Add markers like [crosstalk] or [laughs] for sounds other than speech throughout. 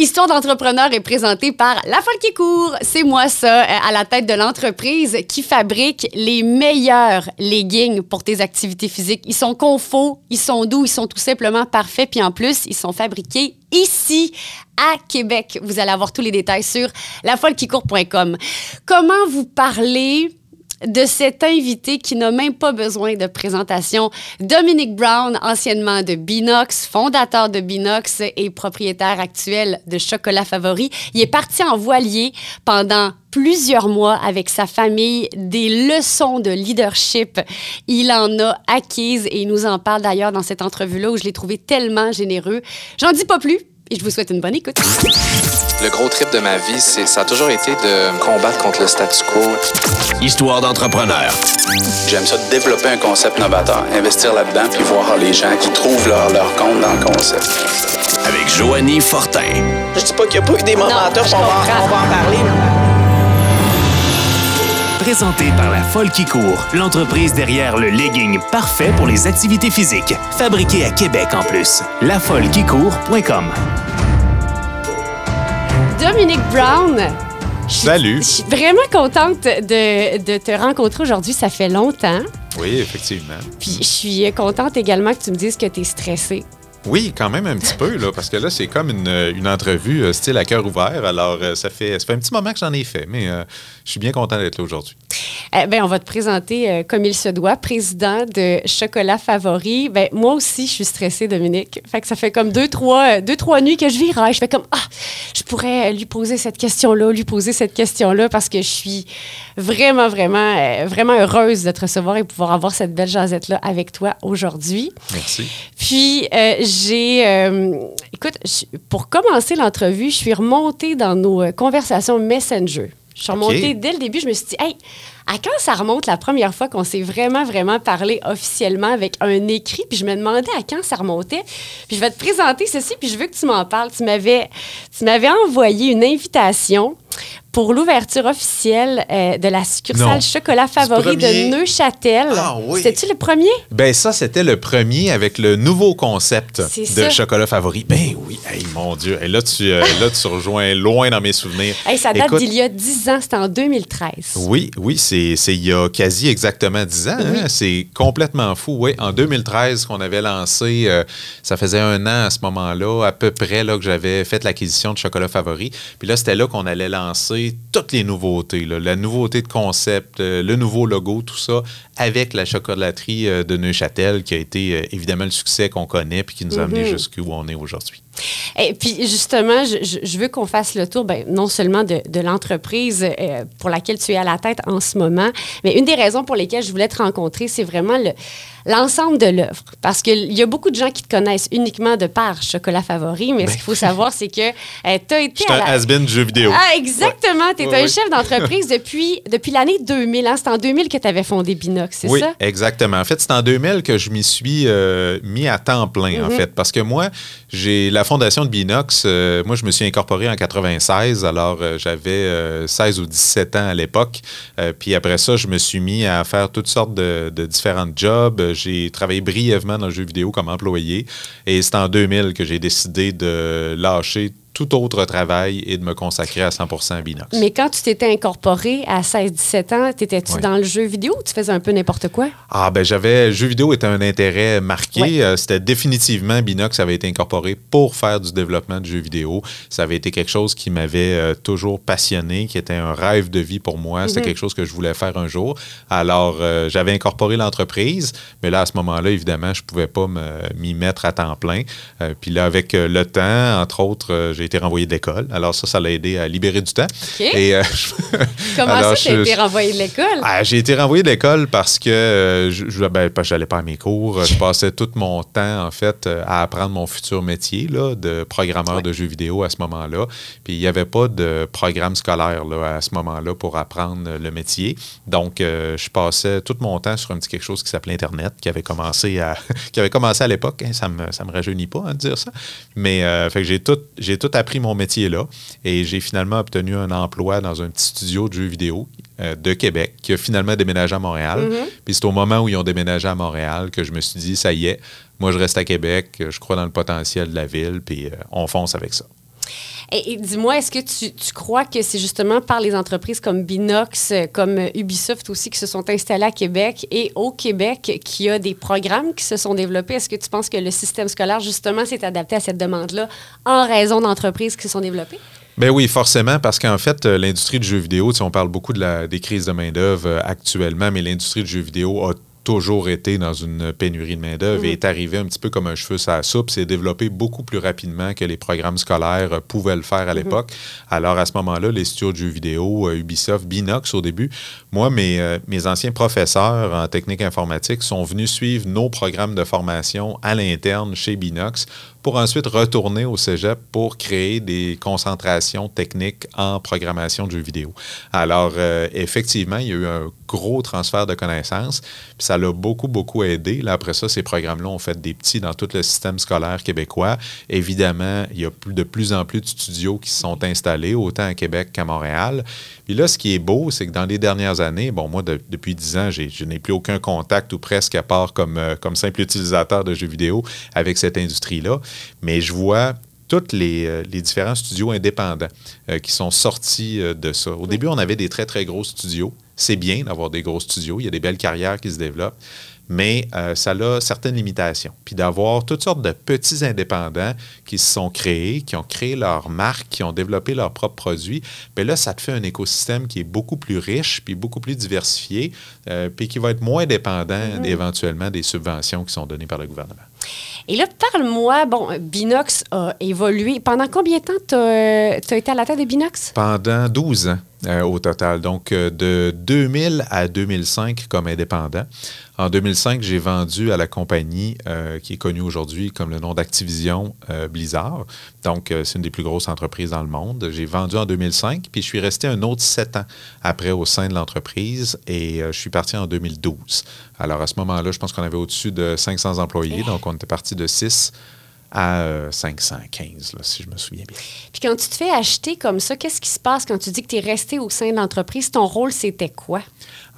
Histoire d'entrepreneur est présentée par La Folle qui court. C'est moi ça, euh, à la tête de l'entreprise qui fabrique les meilleurs leggings pour tes activités physiques. Ils sont confos, ils sont doux, ils sont tout simplement parfaits. Puis en plus, ils sont fabriqués ici à Québec. Vous allez avoir tous les détails sur lafollequicourt.com. Comment vous parler de cet invité qui n'a même pas besoin de présentation. Dominique Brown, anciennement de Binox, fondateur de Binox et propriétaire actuel de Chocolat Favori. Il est parti en voilier pendant plusieurs mois avec sa famille, des leçons de leadership. Il en a acquises et il nous en parle d'ailleurs dans cette entrevue-là où je l'ai trouvé tellement généreux. J'en dis pas plus et je vous souhaite une bonne écoute. Le gros trip de ma vie, c'est ça a toujours été de combattre contre le statu quo. Histoire d'entrepreneur. J'aime ça développer un concept novateur, investir là-dedans, puis voir les gens qui trouvent leur, leur compte dans le concept. Avec Joanie Fortin. Je dis pas qu'il n'y a pas eu des momenteurs, on, on va en parler. Présenté par La Folle qui court, l'entreprise derrière le legging parfait pour les activités physiques. Fabriqué à Québec en plus. Lafollequicourt.com. Dominique Brown. Salut. Je suis vraiment contente de, de te rencontrer aujourd'hui. Ça fait longtemps. Oui, effectivement. Puis je suis contente également que tu me dises que tu es stressée. Oui, quand même un petit peu, là, parce que là, c'est comme une, une entrevue euh, style à cœur ouvert. Alors, euh, ça, fait, ça fait un petit moment que j'en ai fait, mais euh, je suis bien content d'être là aujourd'hui. Eh ben, on va te présenter euh, comme il se doit, président de Chocolat Favori. Ben, moi aussi, je suis stressée, Dominique. Fait que ça fait comme deux, trois, euh, deux, trois nuits que je viraille. Je fais comme, ah, je pourrais lui poser cette question-là, lui poser cette question-là, parce que je suis vraiment, vraiment, euh, vraiment heureuse de te recevoir et pouvoir avoir cette belle jasette-là avec toi aujourd'hui. Merci. Puis, euh, j'ai. euh, écoute, pour commencer l'entrevue, je suis remontée dans nos euh, conversations Messenger. Je suis remontée dès le début. Je me suis dit, hey, à quand ça remonte la première fois qu'on s'est vraiment, vraiment parlé officiellement avec un écrit? Puis je me demandais à quand ça remontait. Puis je vais te présenter ceci, puis je veux que tu m'en parles. Tu m'avais, tu m'avais envoyé une invitation pour l'ouverture officielle euh, de la succursale Non. Chocolat Favori de Neuchâtel. Ah oui. C'était-tu le premier? Ben ça, c'était le premier avec le nouveau concept de ça. chocolat favori. Ben oui, hey, mon Dieu. Et là, tu, euh, là, tu rejoins loin dans mes souvenirs. Hey, ça date d'il y a 10 ans, c'était en 2013. Oui, oui, c'est c'est il y a quasi exactement 10 ans. hein. C'est complètement fou. Oui, en 2013 qu'on avait lancé, euh, ça faisait un an à ce moment-là, à peu près là, que j'avais fait l'acquisition de Chocolat Favori. Puis là, c'était là qu'on allait lancer toutes les nouveautés. la nouveauté de concept, euh, le nouveau logo, tout ça, avec la chocolaterie euh, de Neuchâtel, qui a été euh, évidemment le succès qu'on connaît puis qui nous a amené jusqu'où on est aujourd'hui. Et puis justement, je, veux qu'on fasse le tour, ben, non seulement de, de l'entreprise euh, pour laquelle tu es à la tête en ce moment, mais une des raisons pour lesquelles je voulais te rencontrer, c'est vraiment le- l'ensemble de l'œuvre. Parce qu'il y a beaucoup de gens qui te connaissent uniquement de par Chocolat Favori, mais ce qu'il faut savoir, c'est que tu as été Ben Je suis un la... has-been jeu vidéo. Ah, exactement. Tu es Ouais, un ouais. chef d'entreprise depuis, depuis l'année 2000. hein. C'est en 2000 que tu avais fondé C'est oui, ça? exactement. En fait, c'est en 2000 que je m'y suis euh, mis à temps plein, en fait, parce que moi, j'ai la fondation de Binox. euh, moi, je me suis incorporé en 96, alors euh, j'avais euh, 16 ou 17 ans à l'époque. Puis après ça, je me suis mis à faire toutes sortes de, de différents jobs. J'ai travaillé brièvement dans le jeu vidéo comme employé, et c'est en 2000 que j'ai décidé de lâcher tout autre travail et de me consacrer à 100% à Binox. Mais quand tu t'étais incorporé à 16-17 ans, t'étais-tu dans le jeu vidéo ou tu faisais un peu n'importe quoi? Ah ben j'avais jeu vidéo était un intérêt marqué. Euh, C'était définitivement Binox avait été incorporé pour faire du développement de jeux vidéo. Ça avait été quelque chose qui m'avait euh, toujours passionné, qui était un rêve de vie pour moi. C'était quelque chose que je voulais faire un jour. Alors euh, j'avais incorporé l'entreprise, mais là à ce moment-là évidemment je pouvais pas me- m'y mettre à temps plein. Puis là avec le temps, entre autres, j'ai été renvoyé de l'école. Alors ça, ça l'a aidé à libérer du temps. Et euh, [laughs] Comment alors, ça, t'as je- été renvoyé de l'école? ah, j'ai été renvoyé de l'école parce que euh, je, je, ben, pas à mes cours. Je passais tout mon temps, en fait, euh, à apprendre mon futur métier là, de programmeur de jeux vidéo à ce moment-là. Puis il n'y avait pas de programme scolaire là, à ce moment-là pour apprendre le métier. Donc, euh, je passais tout mon temps sur un petit quelque chose qui s'appelait Internet, qui avait commencé à, [laughs] qui avait commencé à l'époque. hein. ça me, ça me rajeunit pas hein, de dire ça. Mais fait que j'ai tout, j'ai tout appris mon métier là. Et j'ai finalement obtenu un emploi dans un petit studio de jeux vidéo euh, de Québec qui a finalement déménagé à Montréal. Puis c'est au moment où ils ont déménagé à Montréal que je me suis dit, ça y est, moi je reste à Québec, je crois dans le potentiel de la ville, puis euh, on fonce avec ça. Et, dis-moi, est-ce que tu, crois que c'est justement par les entreprises comme Binox, euh, comme Ubisoft aussi, qui se sont installées à Québec et au Québec, qu'il y a des programmes qui se sont développés? Est-ce que tu penses que le système scolaire, justement, s'est adapté à cette demande-là en raison d'entreprises qui se sont développées? Ben oui, forcément, parce qu'en fait, euh, l'industrie du jeu vidéo, on parle beaucoup de la, des crises de main-d'œuvre euh, actuellement, mais l'industrie du jeu vidéo a toujours été dans une pénurie de main-d'œuvre et est arrivé un petit peu comme un cheveu sur la soupe. C'est développé beaucoup plus rapidement que les programmes scolaires euh, pouvaient le faire à l'époque. Alors, à ce moment-là, les studios de jeux vidéo, euh, Ubisoft, Binox au début, moi, mes, euh, mes anciens professeurs en technique informatique sont venus suivre nos programmes de formation à l'interne chez Binox pour ensuite retourner au cégep pour créer des concentrations techniques en programmation de jeux vidéo. Alors, euh, effectivement, il y a eu un gros transfert de connaissances, puis ça l'a beaucoup, beaucoup aidé. Là, après ça, ces programmes-là ont fait des petits dans tout le système scolaire québécois. Évidemment, il y a de plus en plus de studios qui se sont installés, autant à Québec qu'à Montréal. Puis là, ce qui est beau, c'est que dans les dernières années, bon, moi, de- depuis 10 ans, je n'ai plus aucun contact ou presque à part comme, euh, comme simple utilisateur de jeux vidéo avec cette industrie-là. Mais je vois tous les, euh, les différents studios indépendants euh, qui sont sortis euh, de ça. Au début, on avait des très, très gros studios. C'est bien d'avoir des gros studios. Il y a des belles carrières qui se développent. Mais euh, ça a certaines limitations. Puis d'avoir toutes sortes de petits indépendants qui se sont créés, qui ont créé leur marque, qui ont développé leurs propres produits, bien là, ça te fait un écosystème qui est beaucoup plus riche, puis beaucoup plus diversifié, euh, puis qui va être moins dépendant éventuellement des subventions qui sont données par le gouvernement. Et là, parle-moi, bon, Binox a évolué. Pendant combien de temps tu as, été à la tête de Binox? Pendant 12 ans euh, au total, donc euh, de 2000 à 2005 comme indépendant. En 2005, j'ai vendu à la compagnie euh, qui est connue aujourd'hui comme le nom d'Activision Blizzard. Donc, c'est une des plus grosses entreprises dans le monde. J'ai vendu en 2005, puis je suis resté un autre sept ans après au sein de l'entreprise et je suis parti en 2012. Alors, à ce moment-là, je pense qu'on avait au-dessus de 500 employés, donc on était parti de 6 à euh, 515, là, si je me souviens bien. Puis quand tu te fais acheter comme ça, qu'est-ce qui se passe quand tu dis que tu es resté au sein de l'entreprise? Ton rôle, c'était quoi?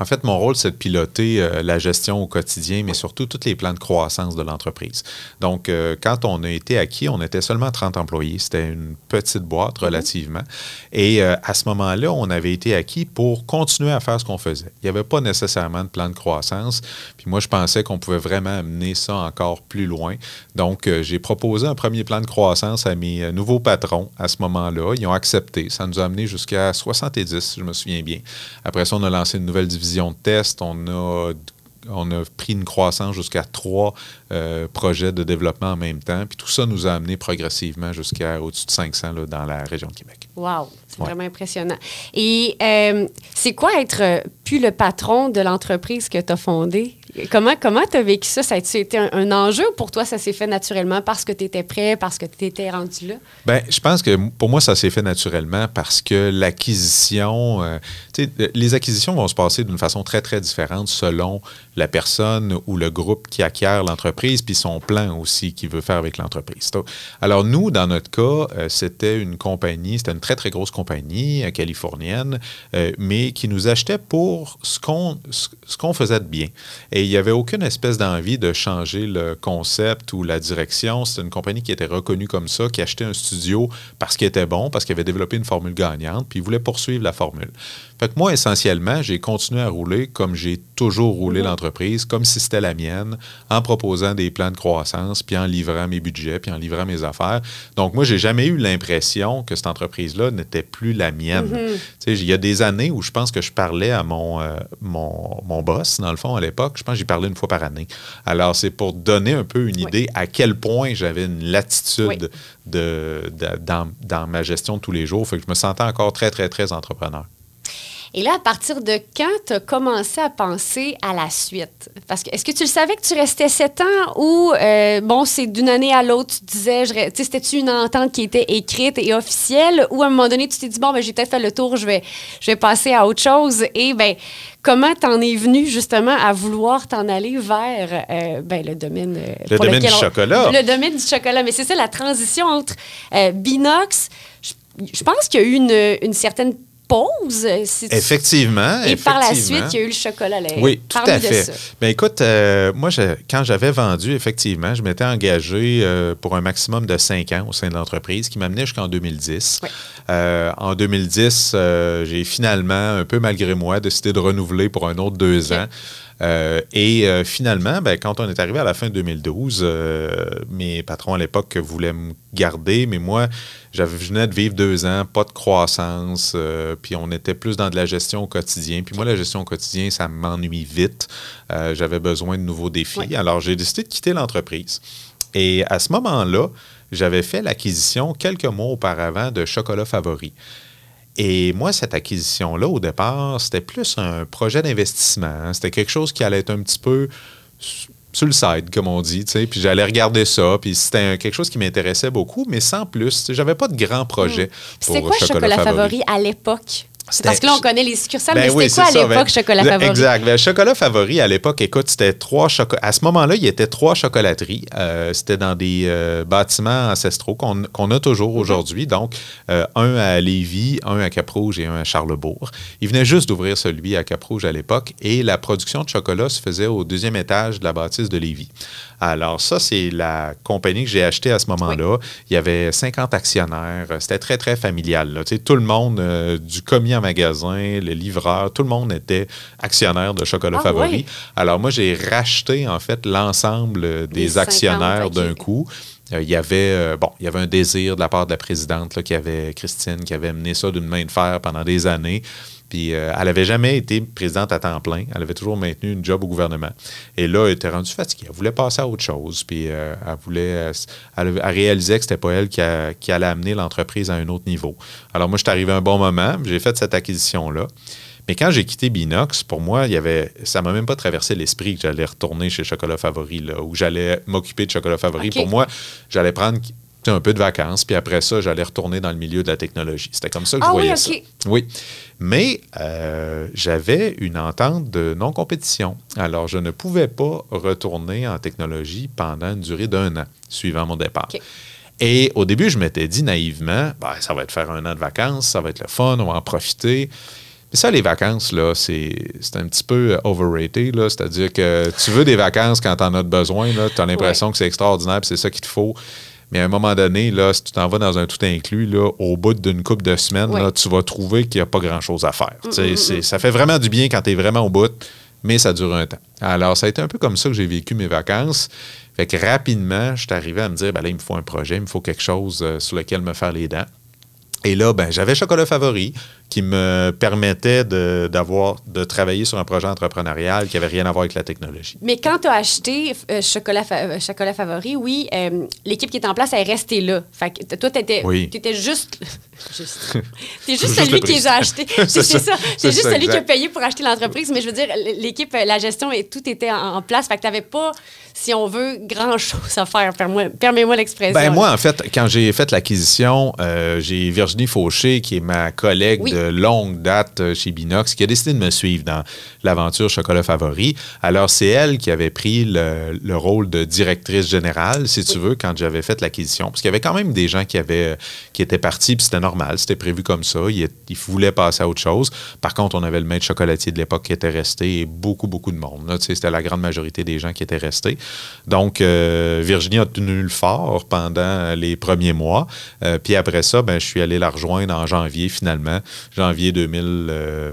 En fait, mon rôle, c'est de piloter euh, la gestion au quotidien, mais surtout tous les plans de croissance de l'entreprise. Donc, euh, quand on a été acquis, on était seulement 30 employés. C'était une petite boîte relativement. Et euh, à ce moment-là, on avait été acquis pour continuer à faire ce qu'on faisait. Il n'y avait pas nécessairement de plan de croissance. Puis moi, je pensais qu'on pouvait vraiment amener ça encore plus loin. Donc, j'ai proposé un premier plan de croissance à mes nouveaux patrons à ce moment-là. Ils ont accepté. Ça nous a amené jusqu'à 70, si je me souviens bien. Après ça, on a lancé une nouvelle division de test. On a, on a pris une croissance jusqu'à trois euh, projets de développement en même temps. Puis tout ça nous a amené progressivement jusqu'à au-dessus de 500 là, dans la région de Québec. Wow, c'est Ouais. vraiment impressionnant. Et euh, c'est quoi être euh, plus le patron de l'entreprise que tu as fondée? Comment comment tu as vécu ça? Ça a-tu été un, enjeu ou pour toi, ça s'est fait naturellement parce que tu étais prêt, parce que tu étais rendu là? Ben, je pense que pour moi, ça s'est fait naturellement parce que l'acquisition, euh, les acquisitions vont se passer d'une façon très, très différente selon la personne ou le groupe qui acquiert l'entreprise, puis son plan aussi qu'il veut faire avec l'entreprise. Alors, nous, dans notre cas, euh, c'était une compagnie, c'était une très, très grosse compagnie euh, californienne, mais qui nous achetait pour ce qu'on qu'on faisait de bien. Et il n'y avait aucune espèce d'envie de changer le concept ou la direction. C'était une compagnie qui était reconnue comme ça, qui achetait un studio parce qu'il était bon, parce qu'il avait développé une formule gagnante, puis il voulait poursuivre la formule. Fait que moi, essentiellement, j'ai continué à rouler comme j'ai toujours roulé l'entreprise, comme si c'était la mienne, en proposant des plans de croissance, puis en livrant mes budgets, puis en livrant mes affaires. Donc, moi, j'ai jamais eu l'impression que cette entreprise-là n'était plus la mienne. Sais, Il y a des années où je pense que je parlais à mon, euh, mon, mon boss, dans le fond, à l'époque. Je pense que j'y parlais une fois par année. Alors, c'est pour donner un peu une Oui. idée à quel point j'avais une latitude Oui. de, de- dans, dans ma gestion de tous les jours. Fait que je me sentais encore très, très, très entrepreneur. Et là, à partir de quand tu as commencé à penser à la suite? Parce que est-ce que tu le savais que tu restais sept ans ou, euh, bon, c'est d'une année à l'autre, tu disais, tu sais, c'était-tu une entente qui était écrite et officielle ou à un moment donné, tu t'es dit, bon, ben, j'ai peut-être fait le tour, je vais, je vais passer à autre chose? Et, ben, comment t'en es venu justement à vouloir t'en aller vers euh, ben, le domaine. euh, Le domaine du on- chocolat. Le domaine du chocolat. Mais c'est ça, la transition entre euh, Binox. Je, je pense qu'il y a eu une, une certaine pause. si tu- Effectivement. Et par la suite, il y a eu le chocolat lait. Oui, tout à fait. Ben écoute, euh, moi, je- quand j'avais vendu, effectivement, je m'étais engagé euh, pour un maximum de cinq ans au sein de l'entreprise, qui m'amenait jusqu'en 2010. Oui. Euh, en 2010, euh, j'ai finalement, un peu malgré moi, décidé de renouveler pour un autre deux ans. Euh, et euh, finalement, ben, quand on est arrivé à la fin de 2012, euh, mes patrons à l'époque voulaient me garder, mais moi, j'avais, je venais de vivre deux ans, pas de croissance, euh, puis on était plus dans de la gestion au quotidien. Puis moi, la gestion au quotidien, ça m'ennuie vite. Euh, j'avais besoin de nouveaux défis. Alors, j'ai décidé de quitter l'entreprise. Et à ce moment-là, j'avais fait l'acquisition quelques mois auparavant de Chocolat Favori. Et moi, cette acquisition-là, au départ, c'était plus un projet d'investissement. hein. C'était quelque chose qui allait être un petit peu sur le side, comme on dit. Puis j'allais regarder ça. Puis c'était quelque chose qui m'intéressait beaucoup, mais sans plus. J'avais pas de grand projet. Hmm. C'est quoi chocolat, favori à l'époque? C'était- Parce que là, on connaît les succursales, Ben mais oui, c'était quoi à c'est l'époque, Ben, chocolat favori? Exact. Ben, chocolat favori, à l'époque, écoute, c'était trois chocolats. À ce moment-là, il y était trois chocolateries. Euh, c'était dans des euh, bâtiments ancestraux qu'on a toujours aujourd'hui. Donc, euh, un à Lévis, un à Cap-Rouge et un à Charlebourg. Il venait juste d'ouvrir celui à Cap-Rouge à l'époque et la production de chocolat se faisait au deuxième étage de la bâtisse de Lévis. Alors, ça, c'est la compagnie que j'ai achetée à ce moment-là. Il y avait 50 actionnaires. C'était très, très familial. là. Tu sais, tout le monde, euh, du commis en magasin, le livreur, tout le monde était actionnaire de Chocolat Ah, Favori. Alors, moi, j'ai racheté, en fait, l'ensemble des Les 50, actionnaires d'un coup. Euh, il y avait euh, bon, il y avait un désir de la part de la présidente là, qui avait Christine qui avait mené ça d'une main de fer pendant des années. Puis euh, elle n'avait jamais été présidente à temps plein. Elle avait toujours maintenu une job au gouvernement. Et là, elle était rendue fatiguée. Elle voulait passer à autre chose. Puis euh, elle voulait, euh, elle, elle réalisait que c'était pas elle qui, a- qui allait amener l'entreprise à un autre niveau. Alors moi, je suis arrivé à un bon moment. J'ai fait cette acquisition-là. Mais quand j'ai quitté Binox, pour moi, il y avait, ça m'a même pas traversé l'esprit que j'allais retourner chez Chocolat Favori, là, ou j'allais m'occuper de Chocolat Favori. Pour moi, j'allais prendre un peu de vacances, puis après ça, j'allais retourner dans le milieu de la technologie. C'était comme ça que je Ah oui, voyais OK. ça. Oui. Mais euh, j'avais une entente de non-compétition. Alors, je ne pouvais pas retourner en technologie pendant une durée d'un an, suivant mon départ. Et au début, je m'étais dit naïvement, Ben, ça va être faire un an de vacances, ça va être le fun, on va en profiter. Mais ça, les vacances, là, c'est un petit peu overrated. là. C'est-à-dire que tu veux des vacances quand tu en as besoin. Tu as l'impression que c'est extraordinaire puis c'est ça qu'il te faut. Mais à un moment donné, là, si tu t'en vas dans un tout inclus, là, au bout d'une couple de semaines, Ouais. là, tu vas trouver qu'il n'y a pas grand-chose à faire. Tu sais, c'est- Ça fait vraiment du bien quand tu es vraiment au bout, mais ça dure un temps. Alors, ça a été un peu comme ça que j'ai vécu mes vacances. Fait que rapidement, je suis arrivé à me dire, ben là, il me faut un projet, il me faut quelque chose euh, sur lequel me faire les dents. Et là, ben, j'avais Chocolat Favori qui me permettait de, d'avoir, de travailler sur un projet entrepreneurial qui n'avait rien à voir avec la technologie. Mais quand tu as acheté euh, chocolat, Fa- euh, chocolat Favori, oui, euh, l'équipe qui est en place, elle est restée là. Fait que toi, tu étais, Oui. juste. [laughs] juste. [laughs] T'es juste Juste celui qui les a achetés. [laughs] C'est C'est ça. ça. C'est C'est juste ça, celui qui a payé pour acheter l'entreprise. Mais je veux dire, l'équipe, la gestion, et tout était en, en place. Fait que tu n'avais pas, si on veut, grand-chose à faire. Permets- Permets-moi l'expression. Ben moi, en fait, quand j'ai fait l'acquisition, euh, j'ai Virginie Fauché, qui est ma collègue Oui. de longue date euh, chez Binox, qui a décidé de me suivre dans l'aventure Chocolat Favori. Alors, c'est elle qui avait pris le, le rôle de directrice générale, si tu veux, quand j'avais fait l'acquisition. Parce qu'il y avait quand même des gens qui, avaient, qui étaient partis, puis c'était normal, c'était prévu comme ça. Ils, ils voulaient passer à autre chose. Par contre, on avait le maître chocolatier de l'époque qui était resté et beaucoup, beaucoup de monde. là. Tu sais, C'était la grande majorité des gens qui étaient restés. Donc, euh, Virginie a tenu le fort pendant les premiers mois. Euh, puis après ça, ben, je suis allé la rejoindre en janvier, finalement, janvier 2000, euh,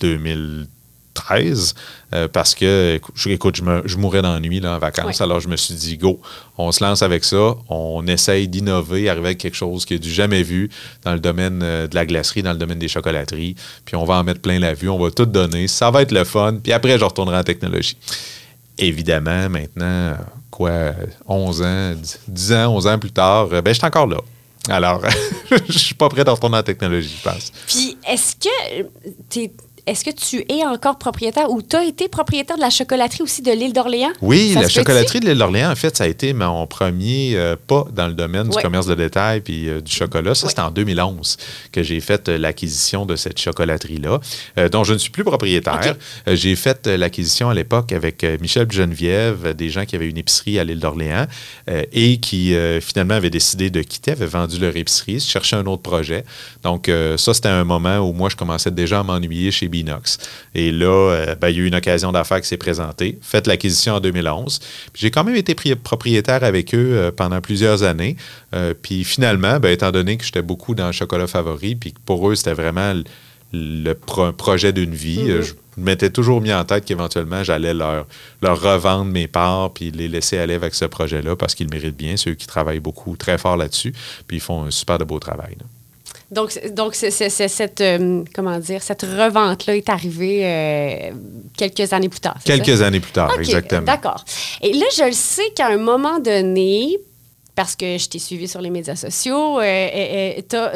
2013, euh, parce que, écoute, je, me- je mourais d'ennui en vacances. Alors, je me suis dit, go, on se lance avec ça, on essaye d'innover, arriver avec quelque chose qui est du jamais vu dans le domaine euh, de la glacerie, dans le domaine des chocolateries, puis on va en mettre plein la vue, on va tout donner, ça va être le fun, puis après, je retournerai en technologie. Évidemment, maintenant, quoi, 11 ans, 10 10 ans, 11 ans plus tard, ben, je suis encore là. Alors, [laughs] je suis pas prêt de retourner en technologie, je pense. Puis, est-ce que t'es- est-ce que tu es encore propriétaire ou tu as été propriétaire de la chocolaterie aussi de l'île d'Orléans? Oui, Ça la chocolaterie de l'île d'Orléans, en fait, ça a été mon premier euh, pas dans le domaine du commerce de détail puis euh, du chocolat. Ça, Ouais. c'était en 2011 que j'ai fait euh, l'acquisition de cette chocolaterie-là, euh, dont je ne suis plus propriétaire. J'ai fait l'acquisition à l'époque avec Michel Geneviève, des gens qui avaient une épicerie à l'île d'Orléans et qui finalement avaient décidé de quitter, avaient vendu leur épicerie, cherchaient un autre projet. Donc, ça, c'était un moment où moi, je commençais déjà à m'ennuyer chez Et là, euh, ben, il y a eu une occasion d'affaires qui s'est présentée. Faites l'acquisition en 2011. Puis J'ai quand même été pri- propriétaire avec eux euh, pendant plusieurs années. Euh, puis finalement, ben, étant donné que j'étais beaucoup dans le chocolat favori, puis que pour eux, c'était vraiment le, le pro- projet d'une vie, euh, je m'étais toujours mis en tête qu'éventuellement, j'allais leur, leur revendre mes parts puis les laisser aller avec ce projet-là parce qu'ils méritent bien. C'est eux qui travaillent beaucoup, très fort là-dessus. Puis ils font un super de beau travail. là. Donc, donc cette, euh, comment dire, cette revente-là est arrivée euh, quelques années plus tard. ça? Quelques années plus tard, exactement. D'accord. Et là, je le sais qu'à un moment donné, parce que je t'ai suivi sur les médias sociaux, euh, euh, t'as-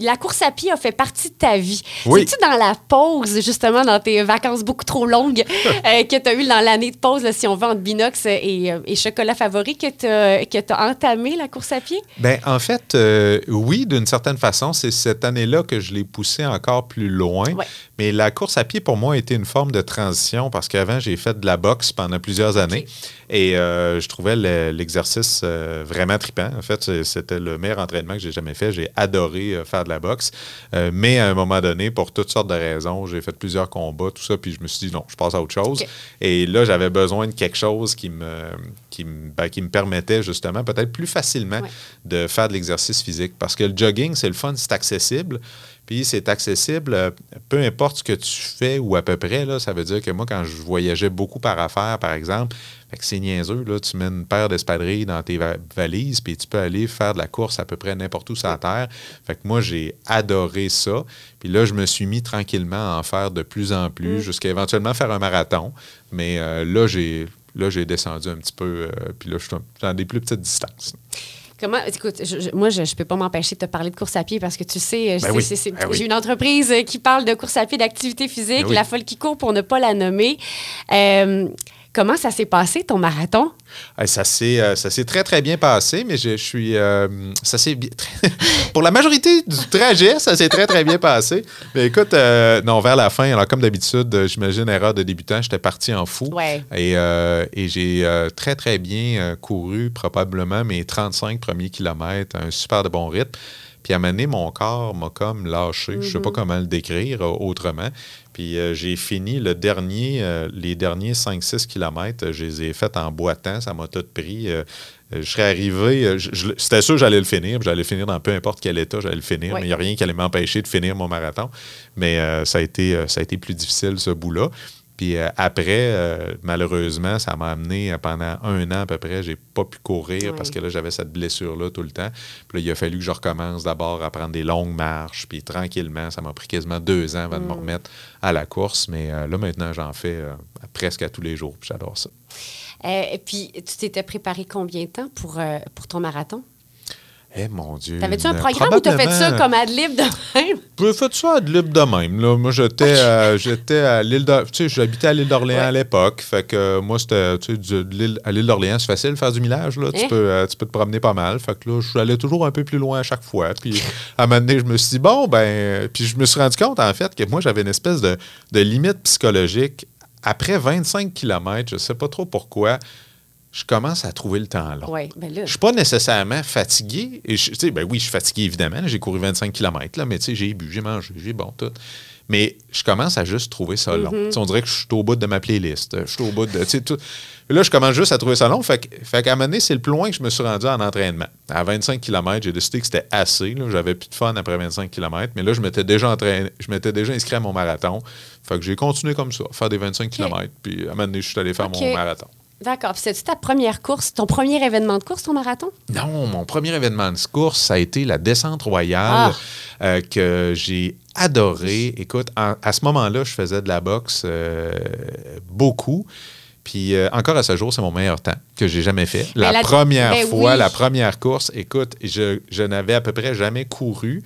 la course à pied a fait partie de ta vie. Oui. C'est-tu dans la pause, justement, dans tes vacances beaucoup trop longues [laughs] euh, que tu as eu dans l'année de pause, là, si on veut, entre Binox et, euh, et Chocolat Favori, que tu as entamé la course à pied? Ben, en fait, euh, oui, d'une certaine façon, c'est cette année-là que je l'ai poussé encore plus loin. Ouais. Mais la course à pied, pour moi, a été une forme de transition parce qu'avant, j'ai fait de la boxe pendant plusieurs années et euh, je trouvais le- l'exercice vraiment trippant. En fait, c'était le meilleur entraînement que j'ai jamais fait. J'ai adoré faire de la boxe. Euh, mais à un moment donné, pour toutes sortes de raisons, j'ai fait plusieurs combats, tout ça, puis je me suis dit non, je passe à autre chose. Et là, j'avais besoin de quelque chose qui me, qui me, ben, qui me permettait justement, peut-être plus facilement, Ouais. de faire de l'exercice physique. Parce que le jogging, c'est le fun, c'est accessible. Puis c'est accessible, euh, peu importe ce que tu fais ou à peu près. Là, ça veut dire que moi, quand je voyageais beaucoup par affaires, par exemple, fait que c'est niaiseux. Là, tu mets une paire d'espadrilles dans tes va- valises, puis tu peux aller faire de la course à peu près n'importe où sur la terre. Fait que moi, j'ai adoré ça. Puis là, je me suis mis tranquillement à en faire de plus en plus, jusqu'à éventuellement faire un marathon. Mais euh, là, j'ai là, j'ai descendu un petit peu. euh, puis là, je suis dans des plus petites distances. Comment, écoute, je- je- moi, je ne peux pas m'empêcher de te parler de course à pied parce que tu sais, euh, Ben oui, ben oui. j'ai une entreprise qui parle de course à pied, d'activité physique, Ben oui. la folle qui court pour ne pas la nommer. Euh, comment ça s'est passé, ton marathon? Hey, ça s'est euh, ça s'est très très bien passé, mais je, je suis euh, ça s'est [laughs] pour la majorité du trajet, ça s'est très très bien passé. Mais écoute, euh, non vers la fin, alors comme d'habitude, j'imagine erreur de débutant, j'étais parti en fou Ouais. et, et j'ai très très bien couru probablement mes 35 premiers kilomètres, un super de bon rythme. Puis à un moment donné, mon corps m'a comme lâché. Je sais pas comment le décrire euh, autrement. Puis euh, j'ai fini le dernier, euh, les derniers 5-6 kilomètres, je les ai faits en boitant. Ça m'a tout pris. Euh, je serais arrivé, c'était sûr que j'allais le finir. J'allais le finir dans peu importe quel état, j'allais le finir. Oui. Mais il n'y a rien qui allait m'empêcher de finir mon marathon. Mais ça, a été, ça a été plus difficile, ce bout-là. Puis euh, après, euh, malheureusement, ça m'a amené euh, pendant un an à peu près, j'ai pas pu courir parce que là, j'avais cette blessure-là tout le temps. Puis là, il a fallu que je recommence d'abord à prendre des longues marches, puis tranquillement, ça m'a pris quasiment deux ans avant de me remettre à la course. Mais euh, là, maintenant, j'en fais presque à tous les jours, puis j'adore ça. Et puis, tu t'étais préparé combien de temps pour, pour ton marathon? Eh mon Dieu. T'avais-tu un programme ou t'as fait ça comme ad lib de même? [laughs] J'ai fait ça à de libre de même. Là. Moi, j'étais euh, j'étais à l'île de... Tu sais, j'habitais à l'île d'Orléans Ouais. à l'époque. Fait que euh, moi, c'était, tu sais, du- de l'île- à l'île d'Orléans, c'est facile de faire du millage. Là. Tu, peux, euh, tu peux te promener pas mal. Fait que là, je suis allé toujours un peu plus loin à chaque fois. Puis à un moment donné, je me suis dit, bon, ben... Puis je me suis rendu compte, en fait, que moi, j'avais une espèce de, de limite psychologique. Après 25 km, je sais pas trop pourquoi, je commence à trouver le temps long. Ben là. Je suis pas nécessairement fatigué. Et je- ben oui, je suis fatigué, évidemment. J'ai couru 25 km, là, mais tu sais, j'ai bu, j'ai mangé, j'ai bon, tout. Mais je commence à juste trouver ça long. Sais, On dirait que je suis au bout de ma playlist. Je suis au bout de. tout. Là, je commence juste à trouver ça long. Fait, que- fait qu'à un moment donné, c'est le plus loin que je me suis rendu en entraînement. À 25 km, j'ai décidé que c'était assez. J'avais plus de fun après 25 km. Mais là, je m'étais déjà entraîné, je m'étais déjà inscrit à mon marathon. Fait que j'ai continué comme ça, faire des 25 km. Puis à un moment donné, je suis allé faire mon marathon. D'accord. Puis, c'est-tu ta première course, ton premier événement de course, ton marathon? Non, mon premier événement de course, ça a été la descente royale Ah. euh, que j'ai adoré. Écoute, en- à ce moment-là, je faisais de la boxe euh, beaucoup. Puis euh, encore à ce jour, c'est mon meilleur temps que j'ai jamais fait. La, la- première ben fois, oui. la première course, écoute, je, je n'avais à peu près jamais couru,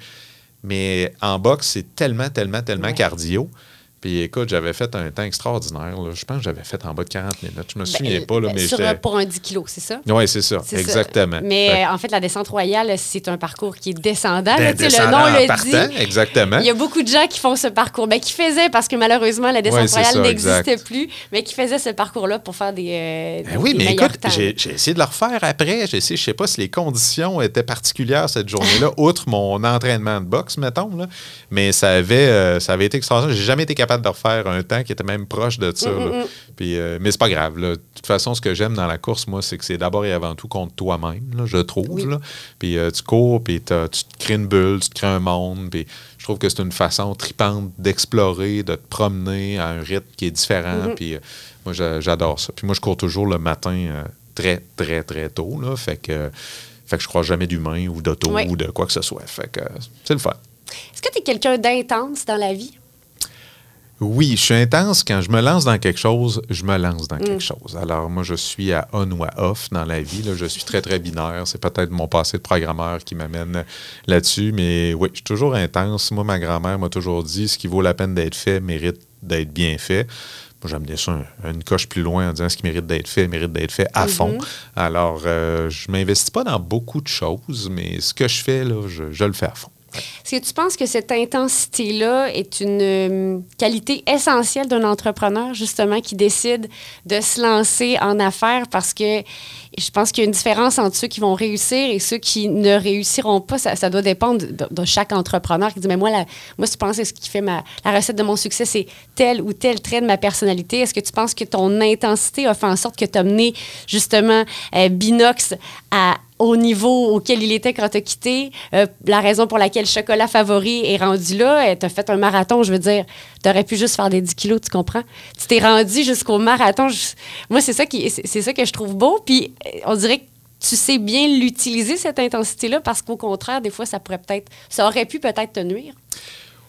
mais en boxe, c'est tellement, tellement, tellement Ouais. cardio Puis écoute, j'avais fait un temps extraordinaire. là. Je pense que j'avais fait en bas de 40 minutes. Je me Ben, souviens pas, là, ben, mais sur, pour un 10 kilos, c'est ça? Oui, c'est ça, exactement. Mais Fait en fait, la descente royale, c'est un parcours qui est descendant. là, tu sais, le descendant nom en le partant, dit. exactement. Il y a beaucoup de gens qui font ce parcours, ben, qui faisaient, parce que malheureusement, la descente Ouais, royale n'existait plus, mais qui faisaient ce parcours-là pour faire des. euh, Ben oui, des mais écoute, j'ai essayé de le refaire après. J'ai essayé, je sais pas si les conditions étaient particulières cette journée-là, [laughs] outre mon entraînement de boxe, mettons. Là. Mais ça avait, euh, ça avait été extraordinaire. J'ai jamais été capable de refaire un temps qui était même proche de ça. là. Puis, euh, mais c'est pas grave. là. De toute façon, ce que j'aime dans la course, moi, c'est que c'est d'abord et avant tout contre toi-même, je trouve. Oui. là. Puis euh, tu cours, puis tu te crées une bulle, tu te crées un monde. Puis je trouve que c'est une façon tripante d'explorer, de te promener à un rythme qui est différent. Puis euh, moi, j'a- j'adore ça. Puis moi, je cours toujours le matin très, très, très tôt. Là, fait que, fait que je crois jamais d'humain ou d'auto Oui. ou de quoi que ce soit. Fait que c'est le fun. Est-ce que tu es quelqu'un d'intense dans la vie? Oui, je suis intense. Quand je me lance dans quelque chose, je me lance dans quelque chose. Alors, moi, je suis à on ou à off dans la vie. là. Je suis très, très binaire. C'est peut-être mon passé de programmeur qui m'amène là-dessus. Mais oui, je suis toujours intense. Moi, ma grand-mère m'a toujours dit ce qui vaut la peine d'être fait mérite d'être bien fait. Moi, j'amenais ça un- une coche plus loin en disant ce qui mérite d'être fait mérite d'être fait à fond. Alors, euh, je ne m'investis pas dans beaucoup de choses, mais ce que je fais, là, je, je le fais à fond. Est-ce que tu penses que cette intensité-là est une euh, qualité essentielle d'un entrepreneur, justement, qui décide de se lancer en affaires? Parce que je pense qu'il y a une différence entre ceux qui vont réussir et ceux qui ne réussiront pas. Ça, doit dépendre de, de chaque entrepreneur qui dit, mais moi, la- moi, si tu penses que ce qui fait ma, la recette de mon succès, c'est tel ou tel trait de ma personnalité, est-ce que tu penses que ton intensité a fait en sorte que tu as mené, justement, euh, Binox à au niveau auquel il était quand tu as quitté, euh, la raison pour laquelle Chocolat Favori est rendu là, tu as fait un marathon, je veux dire, tu aurais pu juste faire des 10 kilos, tu comprends? Tu t'es rendu jusqu'au marathon. Moi, c'est ça, qui, c'est ça que je trouve beau. Puis, euh, on dirait que tu sais bien l'utiliser, cette intensité-là, parce qu'au contraire, des fois, ça pourrait peut-être, ça aurait pu peut-être te nuire.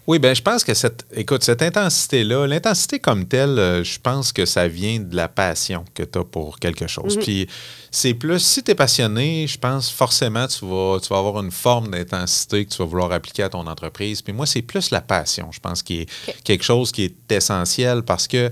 Oui, ben je pense que cette, écoute, cette intensité-là, l'intensité comme telle, euh, je pense que ça vient de la passion que tu as pour quelque chose. Puis c'est plus, si tu es passionné, je pense forcément tu vas, tu vas avoir une forme d'intensité que tu vas vouloir appliquer à ton entreprise. Puis moi, c'est plus la passion, je pense, qui est quelque chose qui est essentiel parce que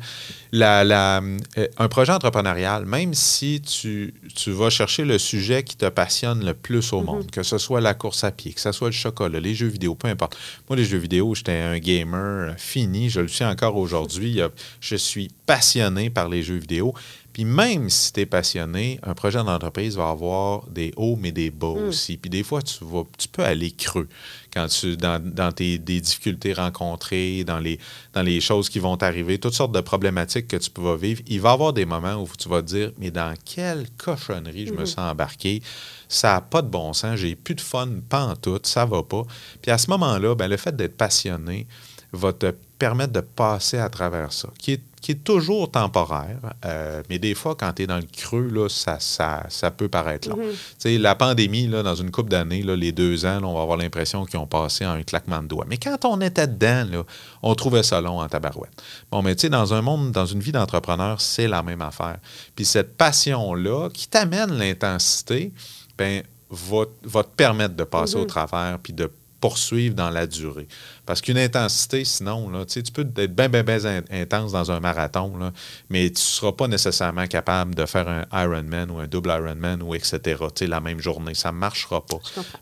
la, la, euh, un projet entrepreneurial, même si tu, tu vas chercher le sujet qui te passionne le plus au monde, que ce soit la course à pied, que ce soit le chocolat, les jeux vidéo, peu importe. Moi, les jeux vidéo, j'étais un gamer fini, je le suis encore aujourd'hui. Je suis passionné par les jeux vidéo. Puis même si tu es passionné, un projet d'entreprise va avoir des hauts mais des bas aussi. Puis des fois, tu, vas, tu peux aller creux quand tu, dans, dans tes des difficultés rencontrées, dans les, dans les choses qui vont t'arriver, toutes sortes de problématiques que tu peux vivre. Il va y avoir des moments où tu vas te dire, mais dans quelle cochonnerie je me sens embarqué? Ça n'a pas de bon sens, j'ai plus de fun, pas en tout, ça va pas. Puis à ce moment-là, ben, le fait d'être passionné va te permettre de passer à travers ça, qui est, qui est toujours temporaire, euh, mais des fois, quand tu es dans le creux, là, ça, ça, ça peut paraître long. Sais, La pandémie, là, dans une couple d'années, là, les deux ans, là, on va avoir l'impression qu'ils ont passé en un claquement de doigts. Mais quand on était dedans, là, on trouvait ça long en tabarouette. Bon, mais tu sais, dans un monde, dans une vie d'entrepreneur, c'est la même affaire. Puis cette passion-là, qui t'amène l'intensité, ben, va, va te permettre de passer au travers puis de poursuivre dans la durée. Parce qu'une intensité, sinon, là, tu peux être bien, bien, bien in- intense dans un marathon, là, mais tu ne seras pas nécessairement capable de faire un Ironman ou un double Ironman ou etc. la même journée. Ça ne marchera pas.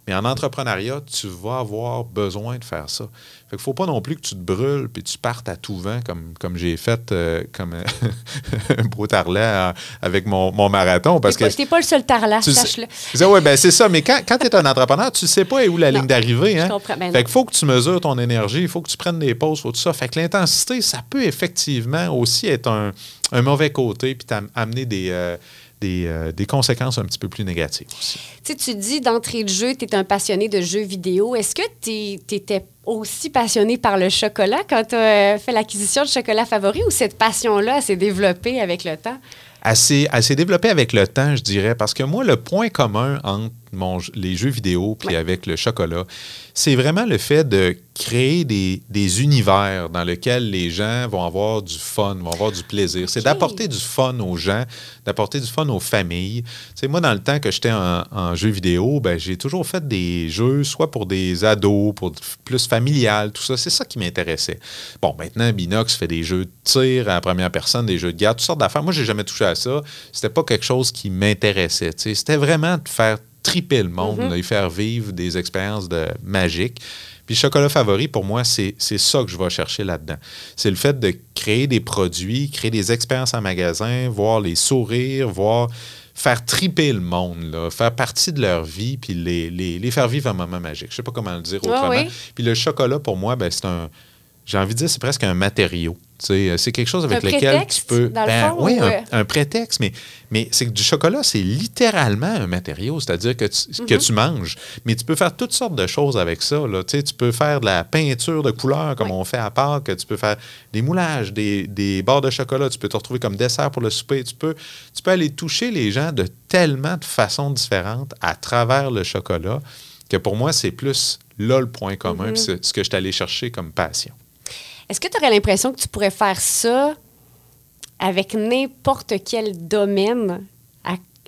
Mais en entrepreneuriat, tu vas avoir besoin de faire ça. Fait qu'il faut pas non plus que tu te brûles puis tu partes à tout vent comme, comme j'ai fait euh, comme [laughs] un beau tarlet euh, avec mon, mon marathon. Parce que t'es pas le seul tarlat, sache-le. Ouais, ben c'est ça. Mais quand, quand tu es un entrepreneur, tu sais pas où la Non, ligne d'arrivée. Hein? ben fait qu'il faut que tu mesures ton énergie, il faut que tu prennes des pauses, faut tout ça. Fait que l'intensité, ça peut effectivement aussi être un, un mauvais côté puis t'am- amener des, euh, des, euh, des conséquences un petit peu plus négatives aussi. Tu sais, tu dis d'entrée de jeu, tu es un passionné de jeux vidéo. Est-ce que tu étais aussi passionné par le chocolat quand tu as fait l'acquisition de chocolat favori ou cette passion-là s'est développée avec le temps? assez, assez développé avec le temps, je dirais, parce que moi, le point commun entre mon- les jeux vidéo puis avec le chocolat, c'est vraiment le fait de créer des, des univers dans lesquels les gens vont avoir du fun, vont avoir du plaisir. C'est d'apporter du fun aux gens, d'apporter du fun aux familles. Moi, dans le temps que j'étais en, en jeux vidéo, ben, j'ai toujours fait des jeux, soit pour des ados, pour plus familial, tout ça. C'est ça qui m'intéressait. Bon, maintenant, Binox fait des jeux de tir à la première personne, des jeux de guerre, toutes sortes d'affaires. Moi, j'ai jamais touché à ça. C'était pas quelque chose qui m'intéressait. C'était vraiment de faire triper le monde, de lui faire vivre des expériences de magiques. Puis chocolat favori, pour moi, c'est ça que je vais chercher là-dedans. C'est le fait de créer des produits, créer des expériences en magasin, voir les sourires, voir faire triper le monde, là, faire partie de leur vie, puis les, les- les faire vivre un moment magique. Je sais pas comment le dire Ah autrement. oui. Puis le chocolat, pour moi, ben, c'est un... J'ai envie de dire, c'est presque un matériau. Sais, C'est quelque chose avec Un lequel prétexte, tu peux... dans le Ben, fond, oui, ou, un, euh? un prétexte, mais, mais c'est que du chocolat, c'est littéralement un matériau, c'est-à-dire que, tu, que Mhm. tu manges, mais tu peux faire toutes sortes de choses avec ça. Là. Tu peux faire de la peinture de couleurs comme Oui. on fait à Pâques, tu peux faire des moulages, des, des barres de chocolat, tu peux te retrouver comme dessert pour le souper, tu peux, tu peux aller toucher les gens de tellement de façons différentes à travers le chocolat que pour moi, c'est plus là le point commun, c'est ce que je suis allé chercher comme passion. Est-ce que tu aurais l'impression que tu pourrais faire ça avec n'importe quel domaine